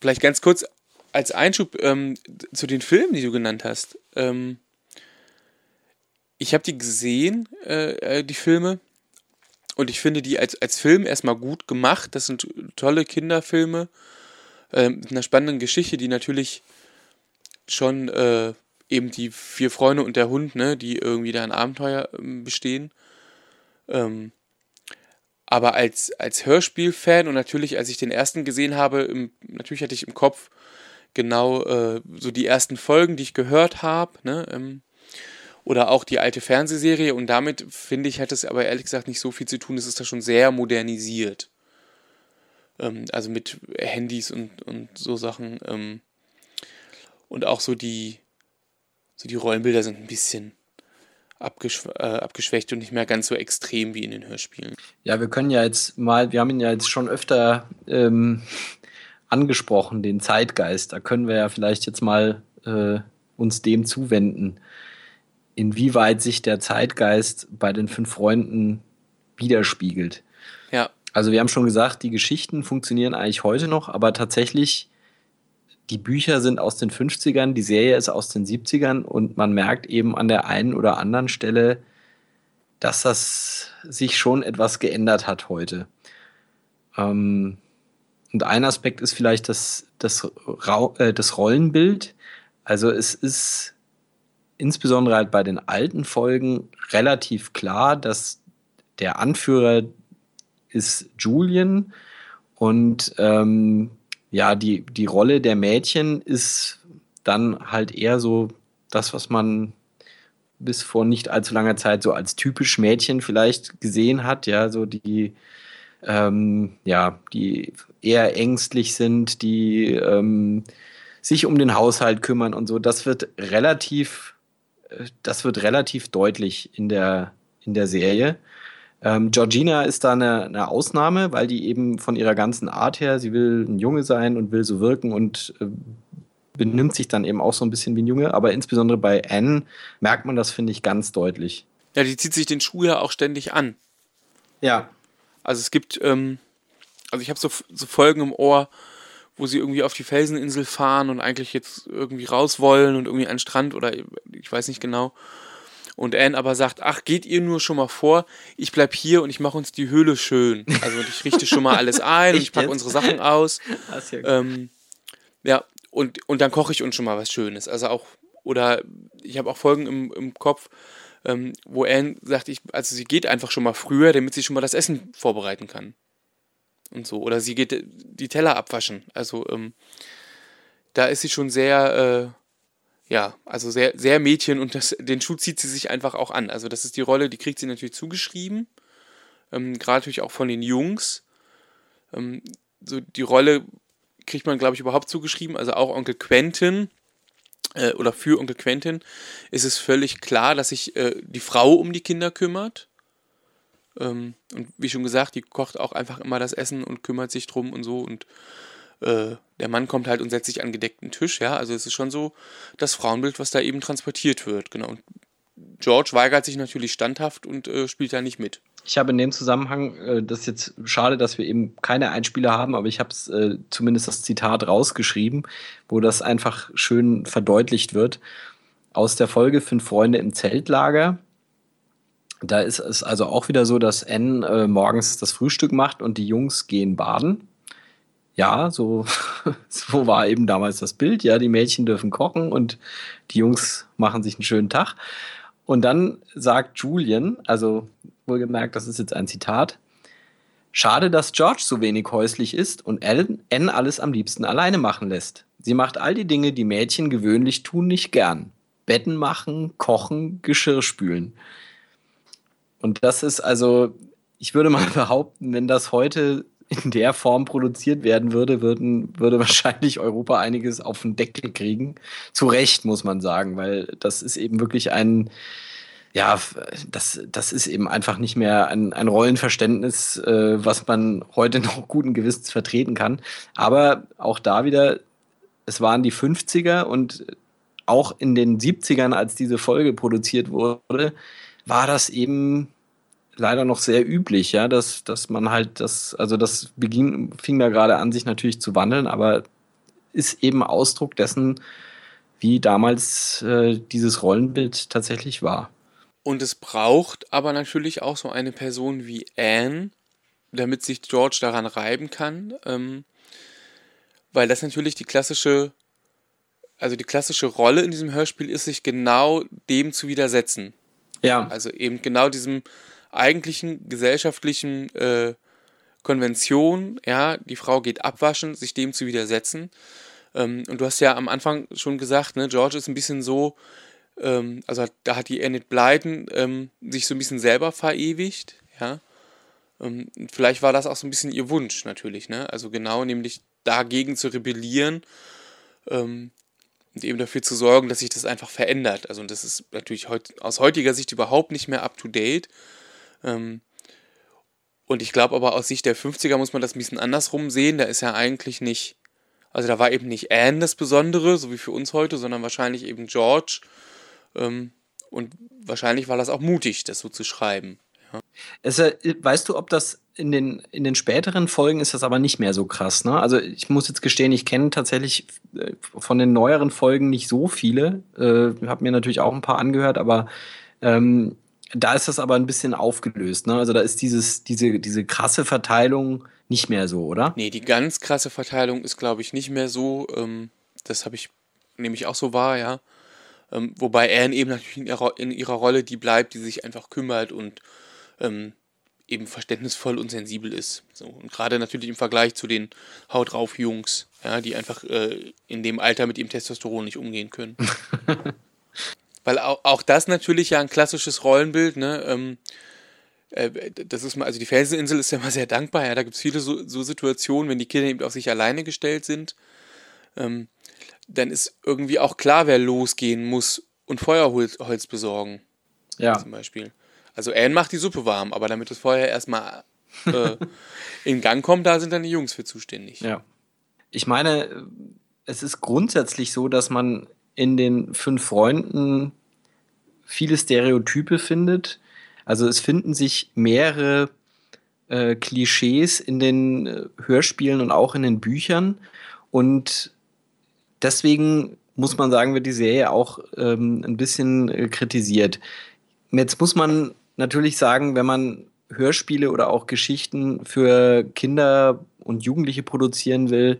Vielleicht ganz kurz als Einschub ähm, zu den Filmen, die du genannt hast. Ähm, ich habe die gesehen, äh, äh, die Filme, und ich finde die als, als Film erstmal gut gemacht. Das sind tolle Kinderfilme äh, mit einer spannenden Geschichte, die natürlich schon äh, eben die vier Freunde und der Hund, ne, die irgendwie da ein Abenteuer ähm, bestehen. Ähm, aber als, als Hörspielfan und natürlich, als ich den ersten gesehen habe, im, natürlich hatte ich im Kopf genau äh, so die ersten Folgen, die ich gehört habe, ne, ähm, oder auch die alte Fernsehserie und damit finde ich, hat es aber ehrlich gesagt nicht so viel zu tun, es ist da schon sehr modernisiert ähm, also mit Handys und, und so Sachen. Ähm, und auch so die, so die Rollenbilder sind ein bisschen abgeschw äh, abgeschwächt und nicht mehr ganz so extrem wie in den Hörspielen. Ja, wir können ja jetzt mal, wir haben ihn ja jetzt schon öfter ähm, angesprochen, den Zeitgeist. Da können wir ja vielleicht jetzt mal äh, uns dem zuwenden, inwieweit sich der Zeitgeist bei den fünf Freunden widerspiegelt. Ja. Also wir haben schon gesagt, die Geschichten funktionieren eigentlich heute noch, aber tatsächlich, die Bücher sind aus den 50ern, die Serie ist aus den 70ern und man merkt eben an der einen oder anderen Stelle, dass das sich schon etwas geändert hat heute. Ähm, und ein Aspekt ist vielleicht das, das, äh, das Rollenbild. Also es ist insbesondere halt bei den alten Folgen relativ klar, dass der Anführer ist Julian und ähm, ja, die, die Rolle der Mädchen ist dann halt eher so das, was man bis vor nicht allzu langer Zeit so als typisch Mädchen vielleicht gesehen hat, ja, so die, ähm, ja, die eher ängstlich sind, die ähm, sich um den Haushalt kümmern und so. Das wird relativ, äh, das wird relativ deutlich in der, in der Serie. Ähm, Georgina ist da eine, eine, Ausnahme, weil die eben von ihrer ganzen Art her, sie will ein Junge sein und will so wirken und äh, benimmt sich dann eben auch so ein bisschen wie ein Junge. Aber insbesondere bei Anne merkt man das, finde ich, ganz deutlich. Ja, die zieht sich den Schuh ja auch ständig an. Ja. Also es gibt, ähm, also ich habe so, so Folgen im Ohr, wo sie irgendwie auf die Felseninsel fahren und eigentlich jetzt irgendwie raus wollen und irgendwie an den Strand oder ich weiß nicht genau. Und Anne aber sagt, ach, geht ihr nur schon mal vor, ich bleib hier und ich mache uns die Höhle schön. Also ich richte schon mal alles ein *laughs* und ich packe unsere Sachen aus. *laughs* Ja, ähm, ja, und, und dann koche ich uns schon mal was Schönes. Also auch, oder ich habe auch Folgen im, im Kopf, ähm, wo Anne sagt, ich, also sie geht einfach schon mal früher, damit sie schon mal das Essen vorbereiten kann. Und so. Oder sie geht die Teller abwaschen. Also ähm, da ist sie schon sehr, äh, ja, also sehr, sehr Mädchen und das, den Schuh zieht sie sich einfach auch an. Also das ist die Rolle, die kriegt sie natürlich zugeschrieben. Ähm, Gerade natürlich auch von den Jungs. Ähm, so die Rolle kriegt man, glaube ich, überhaupt zugeschrieben. Also auch Onkel Quentin äh, oder für Onkel Quentin ist es völlig klar, dass sich äh, die Frau um die Kinder kümmert. Ähm, und wie schon gesagt, die kocht auch einfach immer das Essen und kümmert sich drum und so. Und äh, der Mann kommt halt und setzt sich an gedeckten Tisch, ja. Also es ist schon so das Frauenbild, was da eben transportiert wird, genau. Und George weigert sich natürlich standhaft und äh, spielt da nicht mit. Ich habe in dem Zusammenhang, äh, das ist jetzt schade, dass wir eben keine Einspieler haben, aber ich habe äh, zumindest das Zitat rausgeschrieben, wo das einfach schön verdeutlicht wird. Aus der Folge Fünf Freunde im Zeltlager. Da ist es also auch wieder so, dass Anne äh, morgens das Frühstück macht und die Jungs gehen baden. Ja, so, *laughs* so war eben damals das Bild. Ja, die Mädchen dürfen kochen und die Jungs machen sich einen schönen Tag. Und dann sagt Julian, also wohlgemerkt, das ist jetzt ein Zitat, Schade, dass George so wenig häuslich ist und Anne alles am liebsten alleine machen lässt. Sie macht all die Dinge, die Mädchen gewöhnlich tun, nicht gern. Betten machen, kochen, Geschirr spülen. Und das ist also, ich würde mal *laughs* behaupten, wenn das heute in der Form produziert werden würde, würden, würde wahrscheinlich Europa einiges auf den Deckel kriegen. Zu Recht, muss man sagen, weil das ist eben wirklich ein, ja, das, das ist eben einfach nicht mehr ein, ein Rollenverständnis, äh, was man heute *laughs* noch guten Gewissens vertreten kann. Aber auch da wieder, es waren die 50er und auch in den 70ern, als diese Folge produziert wurde, war das eben leider noch sehr üblich, ja, dass, dass man halt das, also das beging, fing da gerade an, sich natürlich zu wandeln, aber ist eben Ausdruck dessen, wie damals äh, dieses Rollenbild tatsächlich war. Und es braucht aber natürlich auch so eine Person wie Anne, damit sich George daran reiben kann, ähm, weil das natürlich die klassische, also die klassische Rolle in diesem Hörspiel ist, sich genau dem zu widersetzen. Ja. Also eben genau diesem eigentlichen gesellschaftlichen äh, Konvention, ja, die Frau geht abwaschen, sich dem zu widersetzen. Ähm, und du hast ja am Anfang schon gesagt, ne, George ist ein bisschen so, ähm, also da hat die Enid Blyton ähm, sich so ein bisschen selber verewigt, ja. Ähm, vielleicht war das auch so ein bisschen ihr Wunsch natürlich, ne? Also genau, nämlich dagegen zu rebellieren ähm, und eben dafür zu sorgen, dass sich das einfach verändert. Also das ist natürlich heut, aus heutiger Sicht überhaupt nicht mehr up to date. Ähm, und ich glaube aber aus Sicht der 50er muss man das ein bisschen andersrum sehen. Da ist ja eigentlich nicht, also da war eben nicht Anne das Besondere, so wie für uns heute, sondern wahrscheinlich eben George ähm, und wahrscheinlich war das auch mutig, das so zu schreiben. Ja. Es, äh, weißt du, ob das in den, in den späteren Folgen ist das aber nicht mehr so krass. Ne? Also ich muss jetzt gestehen, ich kenne tatsächlich äh, von den neueren Folgen nicht so viele. Äh, habe mir natürlich auch ein paar angehört, aber ähm, da ist das aber ein bisschen aufgelöst. Ne? Also da ist dieses, diese, diese krasse Verteilung nicht mehr so, oder? Nee, die ganz krasse Verteilung ist, glaube ich, nicht mehr so. Ähm, das habe ich nämlich auch so wahr, ja. Ähm, wobei Anne eben natürlich in ihrer, in ihrer Rolle die bleibt, die sich einfach kümmert und ähm, eben verständnisvoll und sensibel ist. So, und gerade natürlich im Vergleich zu den Haut drauf Jungs, ja, die einfach äh, in dem Alter mit ihrem Testosteron nicht umgehen können. *laughs* Weil auch, auch das natürlich ja ein klassisches Rollenbild, ne? Ähm, äh, das ist mal, also die Felseninsel ist ja mal sehr dankbar, ja. Da gibt es viele so, so, Situationen, wenn die Kinder eben auf sich alleine gestellt sind. Ähm, dann ist irgendwie auch klar, wer losgehen muss und Feuerholz besorgen. Ja. Zum Beispiel. Also Anne macht die Suppe warm, aber damit das Feuer erstmal äh, *laughs* in Gang kommt, da sind dann die Jungs für zuständig. Ja. Ich meine, es ist grundsätzlich so, dass man in den fünf Freunden viele Stereotype findet. Also es finden sich mehrere äh, Klischees in den äh, Hörspielen und auch in den Büchern. Und deswegen muss man sagen, wird die Serie auch ähm, ein bisschen äh, kritisiert. Jetzt muss man natürlich sagen, wenn man Hörspiele oder auch Geschichten für Kinder und Jugendliche produzieren will,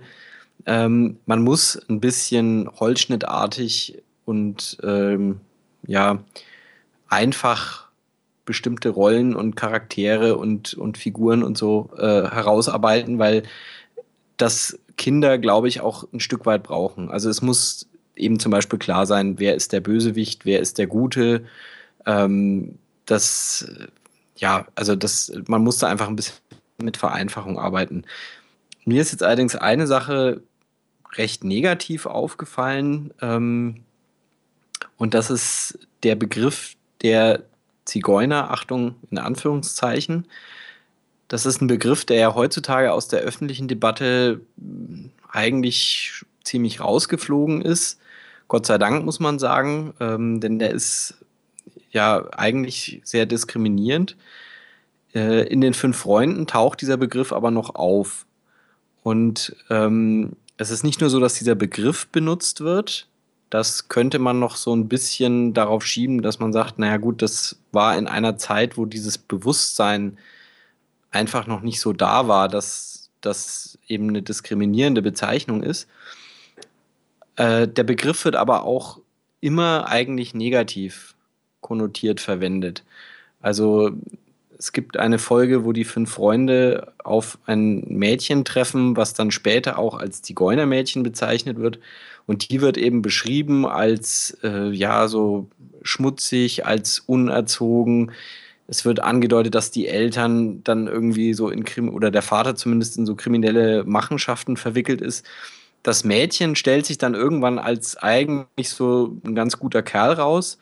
ähm, man muss ein bisschen holzschnittartig und ähm, ja einfach bestimmte Rollen und Charaktere und, und Figuren und so äh, herausarbeiten, weil das Kinder, glaube ich, auch ein Stück weit brauchen. Also es muss eben zum Beispiel klar sein, wer ist der Bösewicht, wer ist der Gute. Ähm, das, ja, also das, man muss da einfach ein bisschen mit Vereinfachung arbeiten. Mir ist jetzt allerdings eine Sache recht negativ aufgefallen. Ähm, und das ist der Begriff der Zigeuner, Achtung in Anführungszeichen. Das ist ein Begriff, der ja heutzutage aus der öffentlichen Debatte eigentlich ziemlich rausgeflogen ist. Gott sei Dank, muss man sagen, ähm, denn der ist ja eigentlich sehr diskriminierend. Äh, in den fünf Freunden taucht dieser Begriff aber noch auf. Und ähm, es ist nicht nur so, dass dieser Begriff benutzt wird, das könnte man noch so ein bisschen darauf schieben, dass man sagt, naja gut, das war in einer Zeit, wo dieses Bewusstsein einfach noch nicht so da war, dass das eben eine diskriminierende Bezeichnung ist. Äh, der Begriff wird aber auch immer eigentlich negativ konnotiert verwendet. Also es gibt eine Folge, wo die fünf Freunde auf ein Mädchen treffen, was dann später auch als Zigeunermädchen bezeichnet wird. Und die wird eben beschrieben als, äh, ja, so schmutzig, als unerzogen. Es wird angedeutet, dass die Eltern dann irgendwie so in Krim oder der Vater zumindest in so kriminelle Machenschaften verwickelt ist. Das Mädchen stellt sich dann irgendwann als eigentlich so ein ganz guter Kerl raus.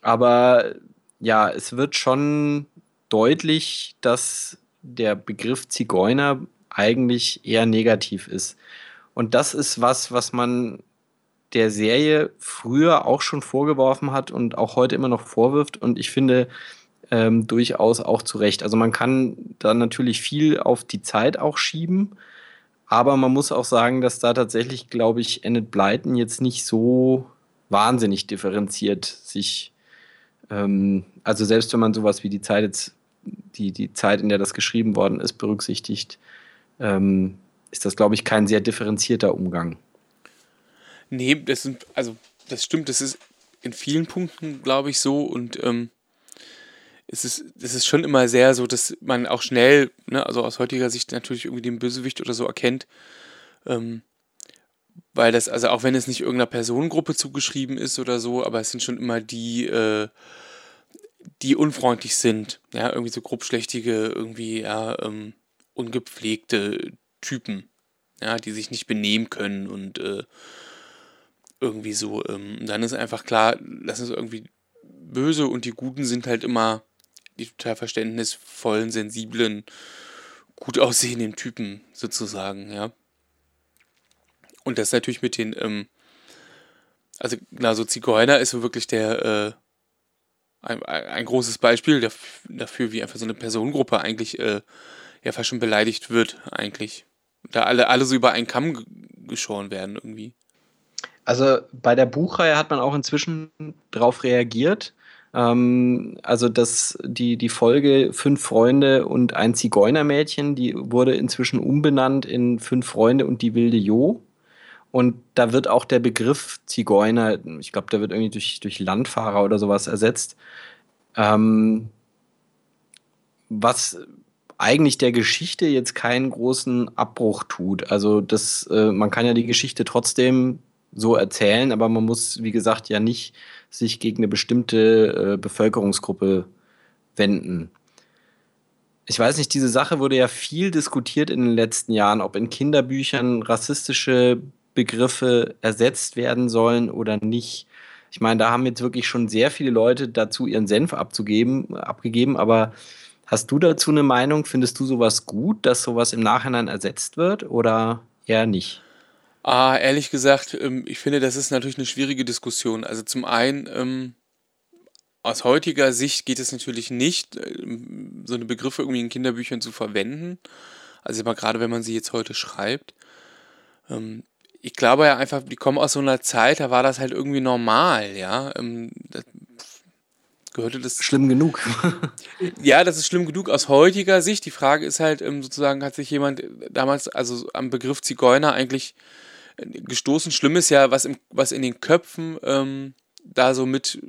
Aber ja, es wird schon deutlich, dass der Begriff Zigeuner eigentlich eher negativ ist. Und das ist was, was man der Serie früher auch schon vorgeworfen hat und auch heute immer noch vorwirft. Und ich finde ähm, durchaus auch zu Recht. Also man kann da natürlich viel auf die Zeit auch schieben. Aber man muss auch sagen, dass da tatsächlich, glaube ich, Enid Blyton jetzt nicht so wahnsinnig differenziert sich, ähm, also selbst wenn man sowas wie die Zeit jetzt, die, die Zeit, in der das geschrieben worden ist, berücksichtigt, ähm, ist das, glaube ich, kein sehr differenzierter Umgang. Nee, das sind, also das stimmt, das ist in vielen Punkten, glaube ich, so und ähm, es ist, es ist schon immer sehr so, dass man auch schnell, ne, also aus heutiger Sicht natürlich irgendwie den Bösewicht oder so erkennt. Ähm, weil das, also auch wenn es nicht irgendeiner Personengruppe zugeschrieben ist oder so, aber es sind schon immer die, äh, die unfreundlich sind. Ja, irgendwie so grobschlächtige, irgendwie, ja, ähm, ungepflegte Typen, ja, die sich nicht benehmen können und äh, irgendwie so. Ähm, dann ist einfach klar, das ist irgendwie böse und die Guten sind halt immer die total verständnisvollen, sensiblen, gut aussehenden Typen sozusagen, ja. Und das natürlich mit den, ähm, also na, so Zigeuner ist so wirklich der, äh, ein, ein großes Beispiel dafür, wie einfach so eine Personengruppe eigentlich äh, ja fast schon beleidigt wird, eigentlich. Da alle, alle so über einen Kamm geschoren werden irgendwie. Also bei der Buchreihe hat man auch inzwischen darauf reagiert. Ähm, also das, die, die Folge Fünf Freunde und ein Zigeunermädchen, die wurde inzwischen umbenannt in Fünf Freunde und die wilde Jo. Und da wird auch der Begriff Zigeuner, ich glaube, der wird irgendwie durch, durch Landfahrer oder sowas ersetzt. Ähm, was eigentlich der Geschichte jetzt keinen großen Abbruch tut. Also das, äh, man kann ja die Geschichte trotzdem so erzählen, aber man muss, wie gesagt, ja nicht sich gegen eine bestimmte äh, Bevölkerungsgruppe wenden. Ich weiß nicht, diese Sache wurde ja viel diskutiert in den letzten Jahren, ob in Kinderbüchern rassistische Begriffe ersetzt werden sollen oder nicht. Ich meine, da haben jetzt wirklich schon sehr viele Leute dazu ihren Senf abzugeben, abgegeben, aber hast du dazu eine Meinung? Findest du sowas gut, dass sowas im Nachhinein ersetzt wird oder eher nicht? Ah, ehrlich gesagt, ähm, ich finde, das ist natürlich eine schwierige Diskussion. Also zum einen, ähm, aus heutiger Sicht geht es natürlich nicht, ähm, so eine Begriffe irgendwie in Kinderbüchern zu verwenden. Also immer gerade, wenn man sie jetzt heute schreibt. Ich glaube ja einfach, die kommen aus so einer Zeit, da war das halt irgendwie normal, ja. Ähm, das, gehörte das. Schlimm genug. *laughs* ja, das ist schlimm genug aus heutiger Sicht. Die Frage ist halt, ähm, sozusagen, hat sich jemand damals, also am Begriff Zigeuner eigentlich äh, gestoßen. Schlimm ist ja, was, im, was in den Köpfen ähm, da so mit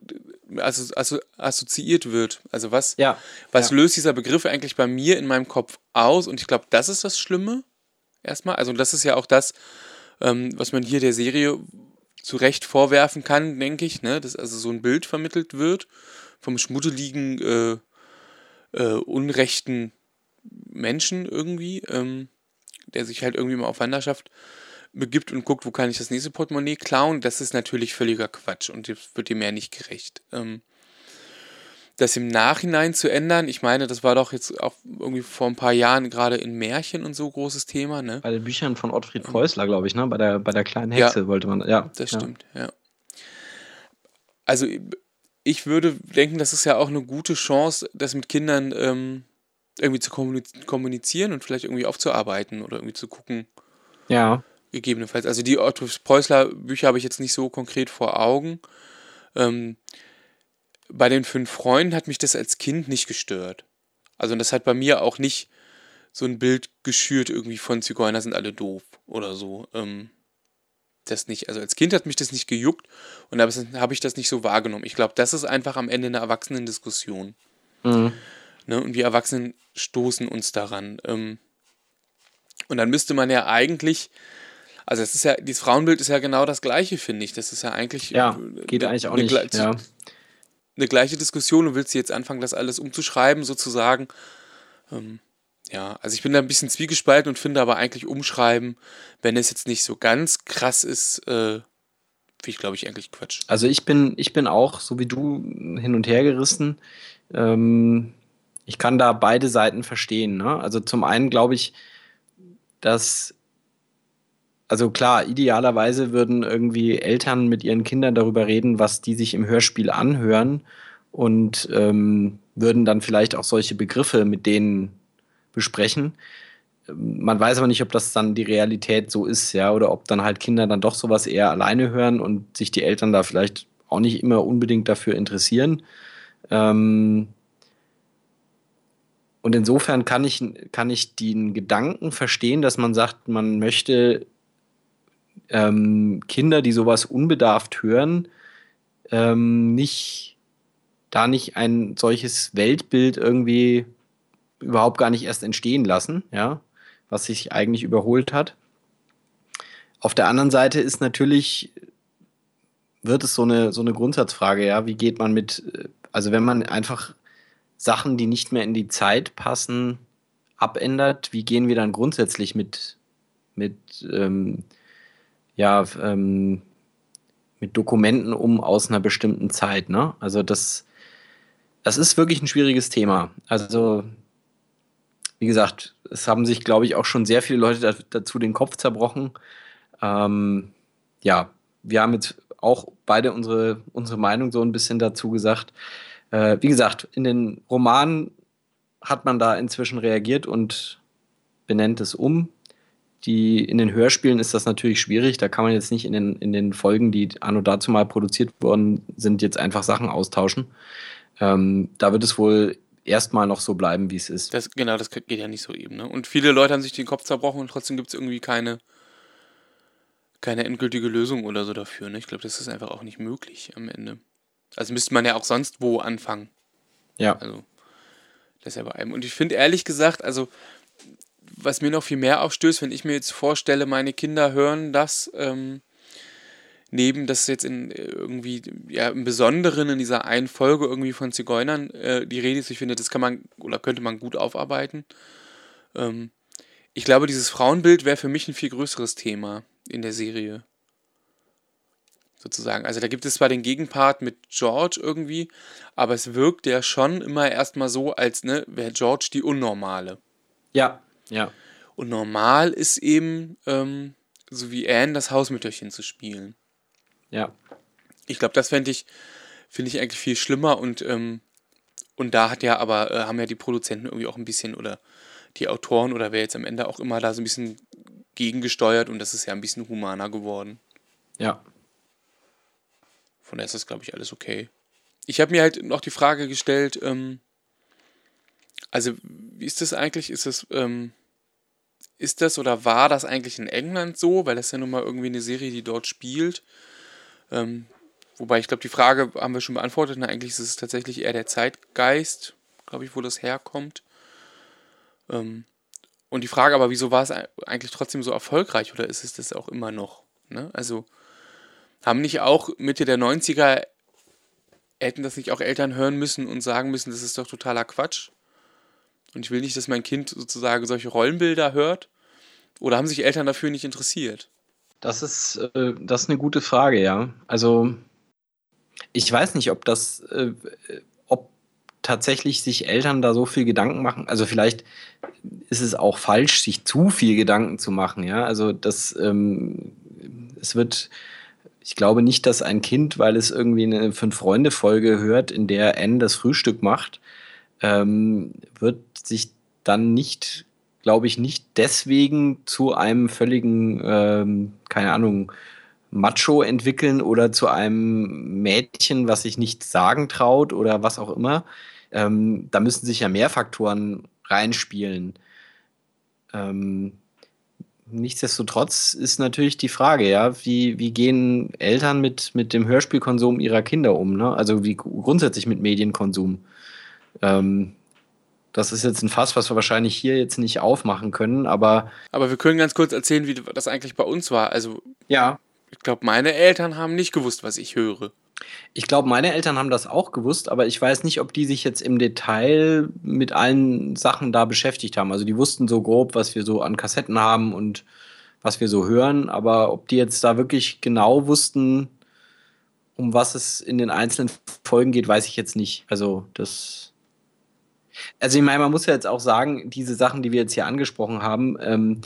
also, also assoziiert wird. Also was, ja, was ja. löst dieser Begriff eigentlich bei mir in meinem Kopf aus? Und ich glaube, das ist das Schlimme erstmal. Also das ist ja auch das, ähm, was man hier der Serie zu Recht vorwerfen kann, denke ich, ne? dass also so ein Bild vermittelt wird vom schmuddeligen, äh, äh, unrechten Menschen irgendwie, ähm, der sich halt irgendwie mal auf Wanderschaft begibt und guckt, wo kann ich das nächste Portemonnaie klauen, das ist natürlich völliger Quatsch und das wird dem mehr nicht gerecht. Ähm, das im Nachhinein zu ändern, ich meine, das war doch jetzt auch irgendwie vor ein paar Jahren gerade in Märchen und so großes Thema, ne? Bei den Büchern von Ottfried Preußler, glaube ich, ne? Bei der, bei der kleinen Hexe ja, wollte man, ja. Das ja. stimmt, ja. Also ich würde denken, das ist ja auch eine gute Chance, das mit Kindern ähm, irgendwie zu kommunizieren und vielleicht irgendwie aufzuarbeiten oder irgendwie zu gucken. Ja. Gegebenenfalls. Also die Otto Preußler Bücher habe ich jetzt nicht so konkret vor Augen. Ähm, bei den fünf Freunden hat mich das als Kind nicht gestört. Also das hat bei mir auch nicht so ein Bild geschürt irgendwie von Zigeuner sind alle doof oder so. Ähm, das nicht. Also als Kind hat mich das nicht gejuckt und da habe ich das nicht so wahrgenommen. Ich glaube, das ist einfach am Ende eine Erwachsenendiskussion. Mhm. Ne, und wir Erwachsenen stoßen uns daran. Ähm, und dann müsste man ja eigentlich also es ist ja, dieses Frauenbild ist ja genau das gleiche, finde ich. Das ist ja eigentlich. Ja, geht eine, eigentlich auch nicht. Eine, ja. Eine gleiche Diskussion und willst jetzt anfangen, das alles umzuschreiben, sozusagen. Ähm, ja, also ich bin da ein bisschen zwiegespalten und finde aber eigentlich umschreiben, wenn es jetzt nicht so ganz krass ist, äh, finde ich, glaube ich, eigentlich Quatsch. Also ich bin, ich bin auch, so wie du, hin und her gerissen. Ähm, ich kann da beide Seiten verstehen. Ne? Also zum einen glaube ich, dass also klar, idealerweise würden irgendwie Eltern mit ihren Kindern darüber reden, was die sich im Hörspiel anhören und ähm, würden dann vielleicht auch solche Begriffe mit denen besprechen. Man weiß aber nicht, ob das dann die Realität so ist, ja, oder ob dann halt Kinder dann doch sowas eher alleine hören und sich die Eltern da vielleicht auch nicht immer unbedingt dafür interessieren. Ähm, und insofern kann ich, kann ich den Gedanken verstehen, dass man sagt, man möchte ähm, Kinder, die sowas unbedarft hören, ähm, nicht da nicht ein solches Weltbild irgendwie überhaupt gar nicht erst entstehen lassen, ja, was sich eigentlich überholt hat. Auf der anderen Seite ist natürlich, wird es so eine, so eine Grundsatzfrage, ja, wie geht man mit, also wenn man einfach Sachen, die nicht mehr in die Zeit passen, abändert, wie gehen wir dann grundsätzlich mit, mit ähm, ja, ähm, mit Dokumenten um aus einer bestimmten Zeit. Ne? Also das, das ist wirklich ein schwieriges Thema. Also wie gesagt, es haben sich, glaube ich, auch schon sehr viele Leute dazu den Kopf zerbrochen. Ähm, ja, wir haben jetzt auch beide unsere, unsere Meinung so ein bisschen dazu gesagt. Äh, wie gesagt, in den Romanen hat man da inzwischen reagiert und benennt es um. Die, in den Hörspielen ist das natürlich schwierig. Da kann man jetzt nicht in den, in den Folgen, die anno dazu mal produziert worden sind, jetzt einfach Sachen austauschen. Ähm, da wird es wohl erstmal noch so bleiben, wie es ist. Das, genau, das geht ja nicht so eben. Ne? Und viele Leute haben sich den Kopf zerbrochen und trotzdem gibt es irgendwie keine, keine endgültige Lösung oder so dafür. Ne? Ich glaube, das ist einfach auch nicht möglich am Ende. Also müsste man ja auch sonst wo anfangen. Ja. Also, das ist ja bei einem. Und ich finde ehrlich gesagt, also was mir noch viel mehr aufstößt, wenn ich mir jetzt vorstelle, meine Kinder hören das, ähm, neben das jetzt in äh, irgendwie, ja, im Besonderen in dieser einen Folge irgendwie von Zigeunern äh, die Rede ist, ich finde, das kann man oder könnte man gut aufarbeiten. Ähm, ich glaube, dieses Frauenbild wäre für mich ein viel größeres Thema in der Serie. Sozusagen. Also da gibt es zwar den Gegenpart mit George irgendwie, aber es wirkt ja schon immer erstmal so, als ne, wäre George die Unnormale. Ja, ja. Und normal ist eben, ähm, so wie Anne, das Hausmütterchen zu spielen. Ja. Ich glaube, das fände ich, finde ich eigentlich viel schlimmer und, ähm, und da hat ja aber, äh, haben ja die Produzenten irgendwie auch ein bisschen oder die Autoren oder wer jetzt am Ende auch immer da so ein bisschen gegengesteuert und das ist ja ein bisschen humaner geworden. Ja. Von daher ist das, glaube ich, alles okay. ich habe mir halt noch die Frage gestellt, ähm, also wie ist das eigentlich? Ist das, ähm, ist das oder war das eigentlich in England so? Weil das ja nun mal irgendwie eine Serie, die dort spielt. Ähm, wobei ich glaube, die Frage haben wir schon beantwortet. Na, eigentlich ist es tatsächlich eher der Zeitgeist, glaube ich, wo das herkommt. Ähm, und die Frage aber, wieso war es eigentlich trotzdem so erfolgreich oder ist es das auch immer noch? Ne? Also haben nicht auch Mitte der 90er, hätten das nicht auch Eltern hören müssen und sagen müssen, das ist doch totaler Quatsch? Und ich will nicht, dass mein Kind sozusagen solche Rollenbilder hört. Oder haben sich Eltern dafür nicht interessiert? Das ist, äh, das ist eine gute Frage, ja. Also ich weiß nicht, ob das, äh, ob tatsächlich sich Eltern da so viel Gedanken machen. Also vielleicht ist es auch falsch, sich zu viel Gedanken zu machen, ja. Also das, ähm, es wird, ich glaube nicht, dass ein Kind, weil es irgendwie eine Fünf-Freunde-Folge hört, in der N das Frühstück macht, ähm, wird sich dann nicht, glaube ich, nicht deswegen zu einem völligen, ähm, keine Ahnung, Macho entwickeln oder zu einem Mädchen, was sich nicht sagen traut oder was auch immer. Ähm, da müssen sich ja mehr Faktoren reinspielen. Ähm, nichtsdestotrotz ist natürlich die Frage, ja, wie, wie gehen Eltern mit, mit dem Hörspielkonsum ihrer Kinder um? Ne? Also wie grundsätzlich mit Medienkonsum. Ähm, das ist jetzt ein Fass, was wir wahrscheinlich hier jetzt nicht aufmachen können, aber. Aber wir können ganz kurz erzählen, wie das eigentlich bei uns war. Also. Ja. Ich glaube, meine Eltern haben nicht gewusst, was ich höre. Ich glaube, meine Eltern haben das auch gewusst, aber ich weiß nicht, ob die sich jetzt im Detail mit allen Sachen da beschäftigt haben. Also die wussten so grob, was wir so an Kassetten haben und was wir so hören, aber ob die jetzt da wirklich genau wussten, um was es in den einzelnen Folgen geht, weiß ich jetzt nicht. Also das also ich meine, man muss ja jetzt auch sagen, diese Sachen, die wir jetzt hier angesprochen haben, ähm,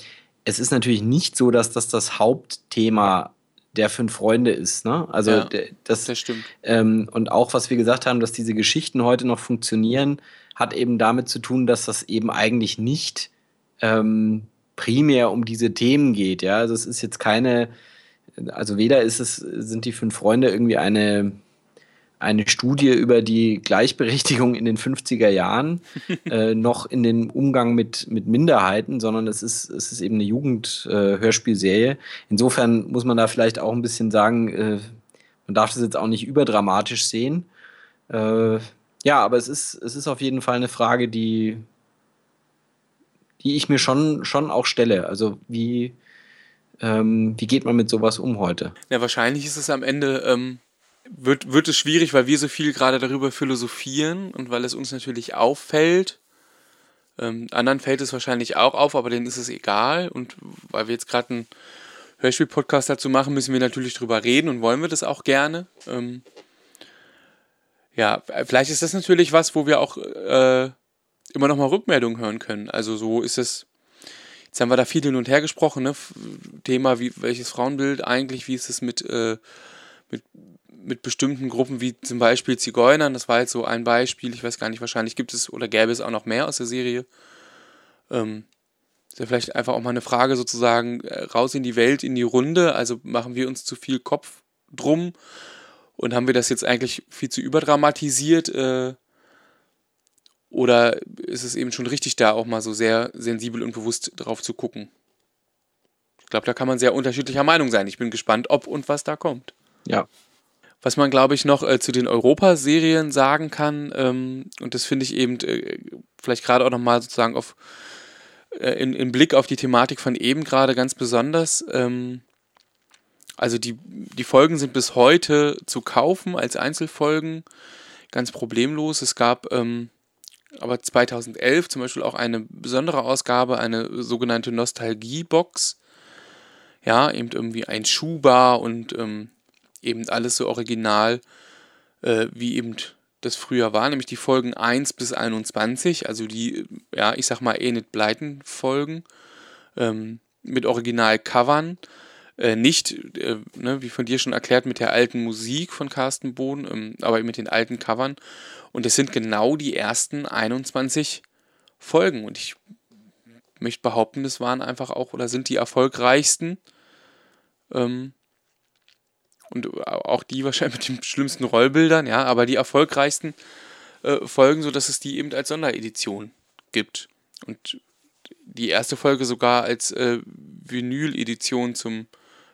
es ist natürlich nicht so, dass das das Hauptthema der fünf Freunde ist. Ne? Also ja, das, das stimmt. Ähm, und auch was wir gesagt haben, dass diese Geschichten heute noch funktionieren, hat eben damit zu tun, dass das eben eigentlich nicht ähm, primär um diese Themen geht. Ja, also es ist jetzt keine, also weder ist es sind die fünf Freunde irgendwie eine eine Studie über die Gleichberechtigung in den 50er Jahren, *laughs* äh, noch in den Umgang mit, mit Minderheiten, sondern es ist, es ist eben eine Jugendhörspielserie. Äh, Insofern muss man da vielleicht auch ein bisschen sagen, äh, man darf das jetzt auch nicht überdramatisch sehen. Äh, ja, aber es ist, es ist auf jeden Fall eine Frage, die, die ich mir schon, schon auch stelle. Also wie, ähm, wie geht man mit sowas um heute? Ja, wahrscheinlich ist es am Ende ähm, wird, wird es schwierig, weil wir so viel gerade darüber philosophieren und weil es uns natürlich auffällt. Ähm, anderen fällt es wahrscheinlich auch auf, aber denen ist es egal. Und weil wir jetzt gerade einen Hörspiel-Podcast dazu machen, müssen wir natürlich drüber reden und wollen wir das auch gerne. Ähm, ja, vielleicht ist das natürlich was, wo wir auch äh, immer noch mal Rückmeldungen hören können. Also so ist es. Jetzt haben wir da viel hin und her gesprochen, ne? Thema, wie welches Frauenbild eigentlich, wie ist es mit, äh, mit mit bestimmten Gruppen wie zum Beispiel Zigeunern, das war jetzt so ein Beispiel, ich weiß gar nicht, wahrscheinlich gibt es oder gäbe es auch noch mehr aus der Serie. Ähm, ist ja vielleicht einfach auch mal eine Frage sozusagen äh, raus in die Welt, in die Runde, also machen wir uns zu viel Kopf drum und haben wir das jetzt eigentlich viel zu überdramatisiert äh, oder ist es eben schon richtig da auch mal so sehr sensibel und bewusst drauf zu gucken? Ich glaube, da kann man sehr unterschiedlicher Meinung sein. Ich bin gespannt, ob und was da kommt. Ja, was man, glaube ich, noch äh, zu den Europaserien sagen kann, ähm, und das finde ich eben äh, vielleicht gerade auch nochmal sozusagen auf, äh, in, in, Blick auf die Thematik von eben gerade ganz besonders. Ähm, also die, die Folgen sind bis heute zu kaufen als Einzelfolgen, ganz problemlos. Es gab ähm, aber 2011 zum Beispiel auch eine besondere Ausgabe, eine sogenannte Nostalgie-Box. Ja, eben irgendwie ein Schuhbar und ähm, eben alles so original, äh, wie eben das früher war, nämlich die Folgen 1 bis 21, also die, ja, ich sag mal, Enid Blyton Folgen ähm, mit Original-Covern. Äh, nicht, äh, ne, wie von dir schon erklärt, mit der alten Musik von Carsten Bohn, ähm, aber mit den alten Covern. Und es sind genau die ersten 21 Folgen. Und ich möchte behaupten, das waren einfach auch oder sind die erfolgreichsten. Ähm, Und auch die wahrscheinlich mit den schlimmsten Rollbildern, ja, aber die erfolgreichsten äh, Folgen, sodass es die eben als Sonderedition gibt. Und die erste Folge sogar als äh, Vinyl-Edition zum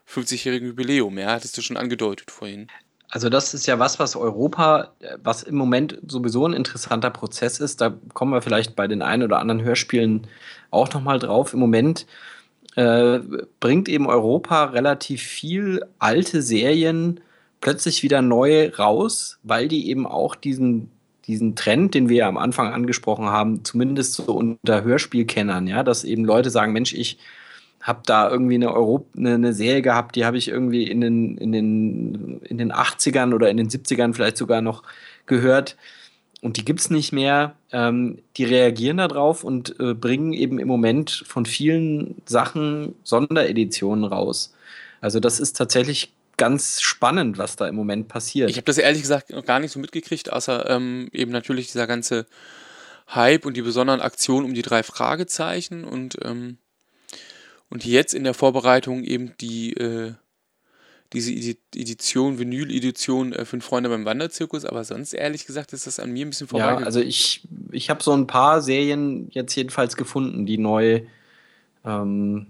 50-jährigen Jubiläum. Ja, hattest du schon angedeutet vorhin. Also das ist ja was, was Europa, was im Moment sowieso ein interessanter Prozess ist. Da kommen wir vielleicht bei den ein oder anderen Hörspielen auch nochmal drauf. Im Moment äh, bringt eben Europa relativ viel alte Serien plötzlich wieder neu raus, weil die eben auch diesen, diesen Trend, den wir ja am Anfang angesprochen haben, zumindest so unter Hörspielkennern, ja, dass eben Leute sagen, Mensch, ich habe da irgendwie eine, Europ eine, eine Serie gehabt, die habe ich irgendwie in den, in, den, in den 80ern oder in den 70ern vielleicht sogar noch gehört und die gibt es nicht mehr. Ähm, die reagieren darauf und äh, bringen eben im Moment von vielen Sachen Sondereditionen raus. Also das ist tatsächlich ganz spannend, was da im Moment passiert. Ich habe das ehrlich gesagt noch gar nicht so mitgekriegt, außer ähm, eben natürlich dieser ganze Hype und die besonderen Aktionen um die drei Fragezeichen und, ähm, und jetzt in der Vorbereitung eben die äh, diese Edition, Vinyl-Edition äh, Fünf Freunde beim Wanderzirkus, aber sonst ehrlich gesagt ist das an mir ein bisschen vorbei. Ja, also ich, ich habe so ein paar Serien jetzt jedenfalls gefunden, die neu, ähm,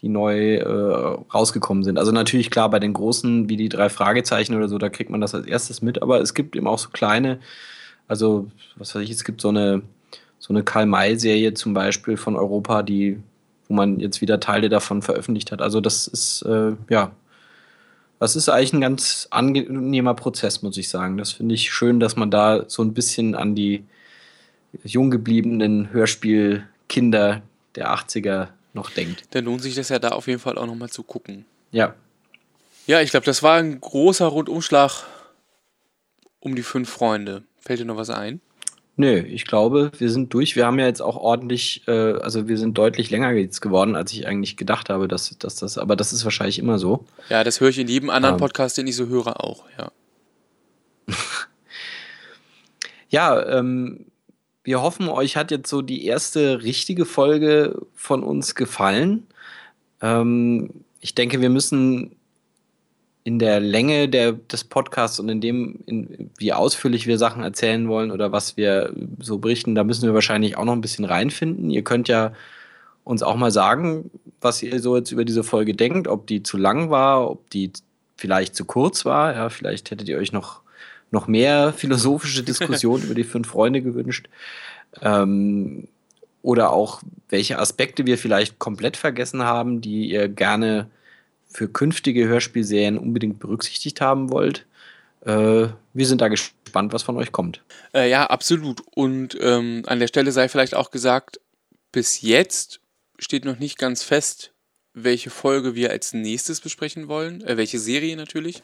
die neu äh, rausgekommen sind. Also natürlich klar, bei den großen, wie die drei Fragezeichen oder so, da kriegt man das als erstes mit, aber es gibt eben auch so kleine, also was weiß ich, es gibt so eine, so eine Karl-May-Serie zum Beispiel von Europa, die, wo man jetzt wieder Teile davon veröffentlicht hat. Also das ist, äh, ja, das ist eigentlich ein ganz angenehmer Prozess, muss ich sagen. Das finde ich schön, dass man da so ein bisschen an die jung gebliebenen Hörspielkinder der 80er noch denkt. Dann lohnt sich das ja da auf jeden Fall auch nochmal zu gucken. Ja. Ja, ich glaube, das war ein großer Rundumschlag um die fünf Freunde. Fällt dir noch was ein? Nö, ich glaube, wir sind durch. Wir haben ja jetzt auch ordentlich, äh, also wir sind deutlich länger jetzt geworden, als ich eigentlich gedacht habe, dass, dass das, aber das ist wahrscheinlich immer so. Ja, das höre ich in jedem anderen ähm. Podcast, den ich so höre, auch, ja. *laughs* ja, ähm, wir hoffen, euch hat jetzt so die erste richtige Folge von uns gefallen. Ähm, ich denke, wir müssen in der Länge der, des Podcasts und in dem, in, wie ausführlich wir Sachen erzählen wollen oder was wir so berichten, da müssen wir wahrscheinlich auch noch ein bisschen reinfinden. Ihr könnt ja uns auch mal sagen, was ihr so jetzt über diese Folge denkt, ob die zu lang war, ob die vielleicht zu kurz war. Ja, vielleicht hättet ihr euch noch, noch mehr philosophische Diskussionen *laughs* über die fünf Freunde gewünscht. Ähm, oder auch, welche Aspekte wir vielleicht komplett vergessen haben, die ihr gerne für künftige Hörspielserien unbedingt berücksichtigt haben wollt. Äh, wir sind da gespannt, was von euch kommt. Äh, ja, absolut. Und ähm, an der Stelle sei vielleicht auch gesagt, bis jetzt steht noch nicht ganz fest, welche Folge wir als nächstes besprechen wollen, äh, welche Serie natürlich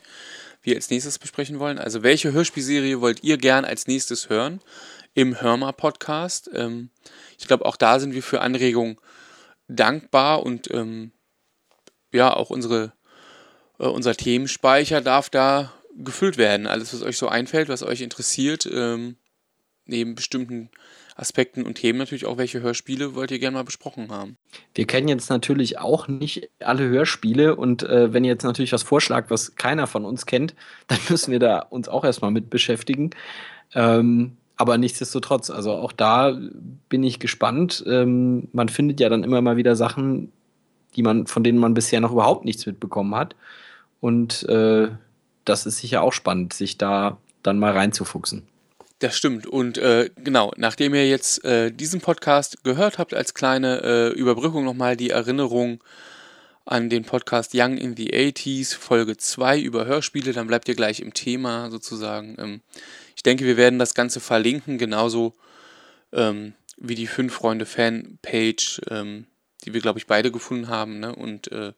wir als nächstes besprechen wollen. Also welche Hörspielserie wollt ihr gern als nächstes hören im Hörmer-Podcast? Ähm, ich glaube, auch da sind wir für Anregungen dankbar und ähm, ja, auch unsere, äh, unser Themenspeicher darf da gefüllt werden. Alles, was euch so einfällt, was euch interessiert, ähm, neben bestimmten Aspekten und Themen natürlich auch, welche Hörspiele wollt ihr gerne mal besprochen haben. Wir kennen jetzt natürlich auch nicht alle Hörspiele und äh, wenn ihr jetzt natürlich was vorschlagt, was keiner von uns kennt, *laughs* dann müssen wir da uns auch erstmal mit beschäftigen. Ähm, aber nichtsdestotrotz, also auch da bin ich gespannt. Ähm, man findet ja dann immer mal wieder Sachen, die man, von denen man bisher noch überhaupt nichts mitbekommen hat. Und äh, das ist sicher auch spannend, sich da dann mal reinzufuchsen. Das stimmt. Und äh, genau, nachdem ihr jetzt äh, diesen Podcast gehört habt, als kleine äh, Überbrückung nochmal die Erinnerung an den Podcast Young in the 80s, Folge 2 über Hörspiele, dann bleibt ihr gleich im Thema sozusagen. Ähm, ich denke, wir werden das Ganze verlinken, genauso ähm, wie die Fünf Freunde Fanpage. Ähm, die wir, glaube ich, beide gefunden haben. Ne? Und äh,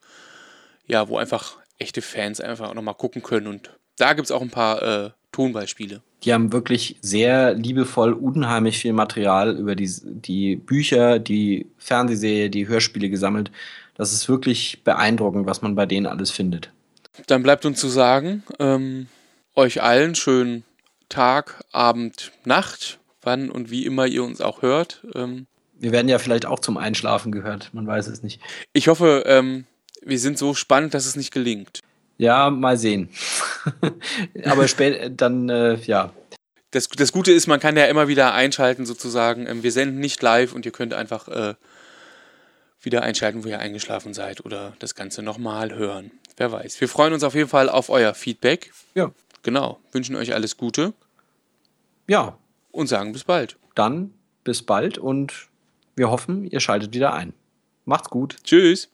ja, wo einfach echte Fans einfach auch nochmal gucken können. Und da gibt es auch ein paar äh, Tonbeispiele. Die haben wirklich sehr liebevoll, unheimlich viel Material über die, die Bücher, die Fernsehserie, die Hörspiele gesammelt. Das ist wirklich beeindruckend, was man bei denen alles findet. Dann bleibt uns zu sagen, ähm, euch allen schönen Tag, Abend, Nacht, wann und wie immer ihr uns auch hört. Ähm, wir werden ja vielleicht auch zum Einschlafen gehört, man weiß es nicht. Ich hoffe, ähm, wir sind so spannend, dass es nicht gelingt. Ja, mal sehen. *laughs* Aber später dann, äh, ja. Das, das Gute ist, man kann ja immer wieder einschalten, sozusagen. Ähm, wir senden nicht live und ihr könnt einfach äh, wieder einschalten, wo ihr eingeschlafen seid oder das Ganze nochmal hören. Wer weiß. Wir freuen uns auf jeden Fall auf euer Feedback. Ja. Genau. Wünschen euch alles Gute. Ja. Und sagen bis bald. Dann bis bald und wir hoffen, ihr schaltet wieder ein. Macht's gut. Tschüss.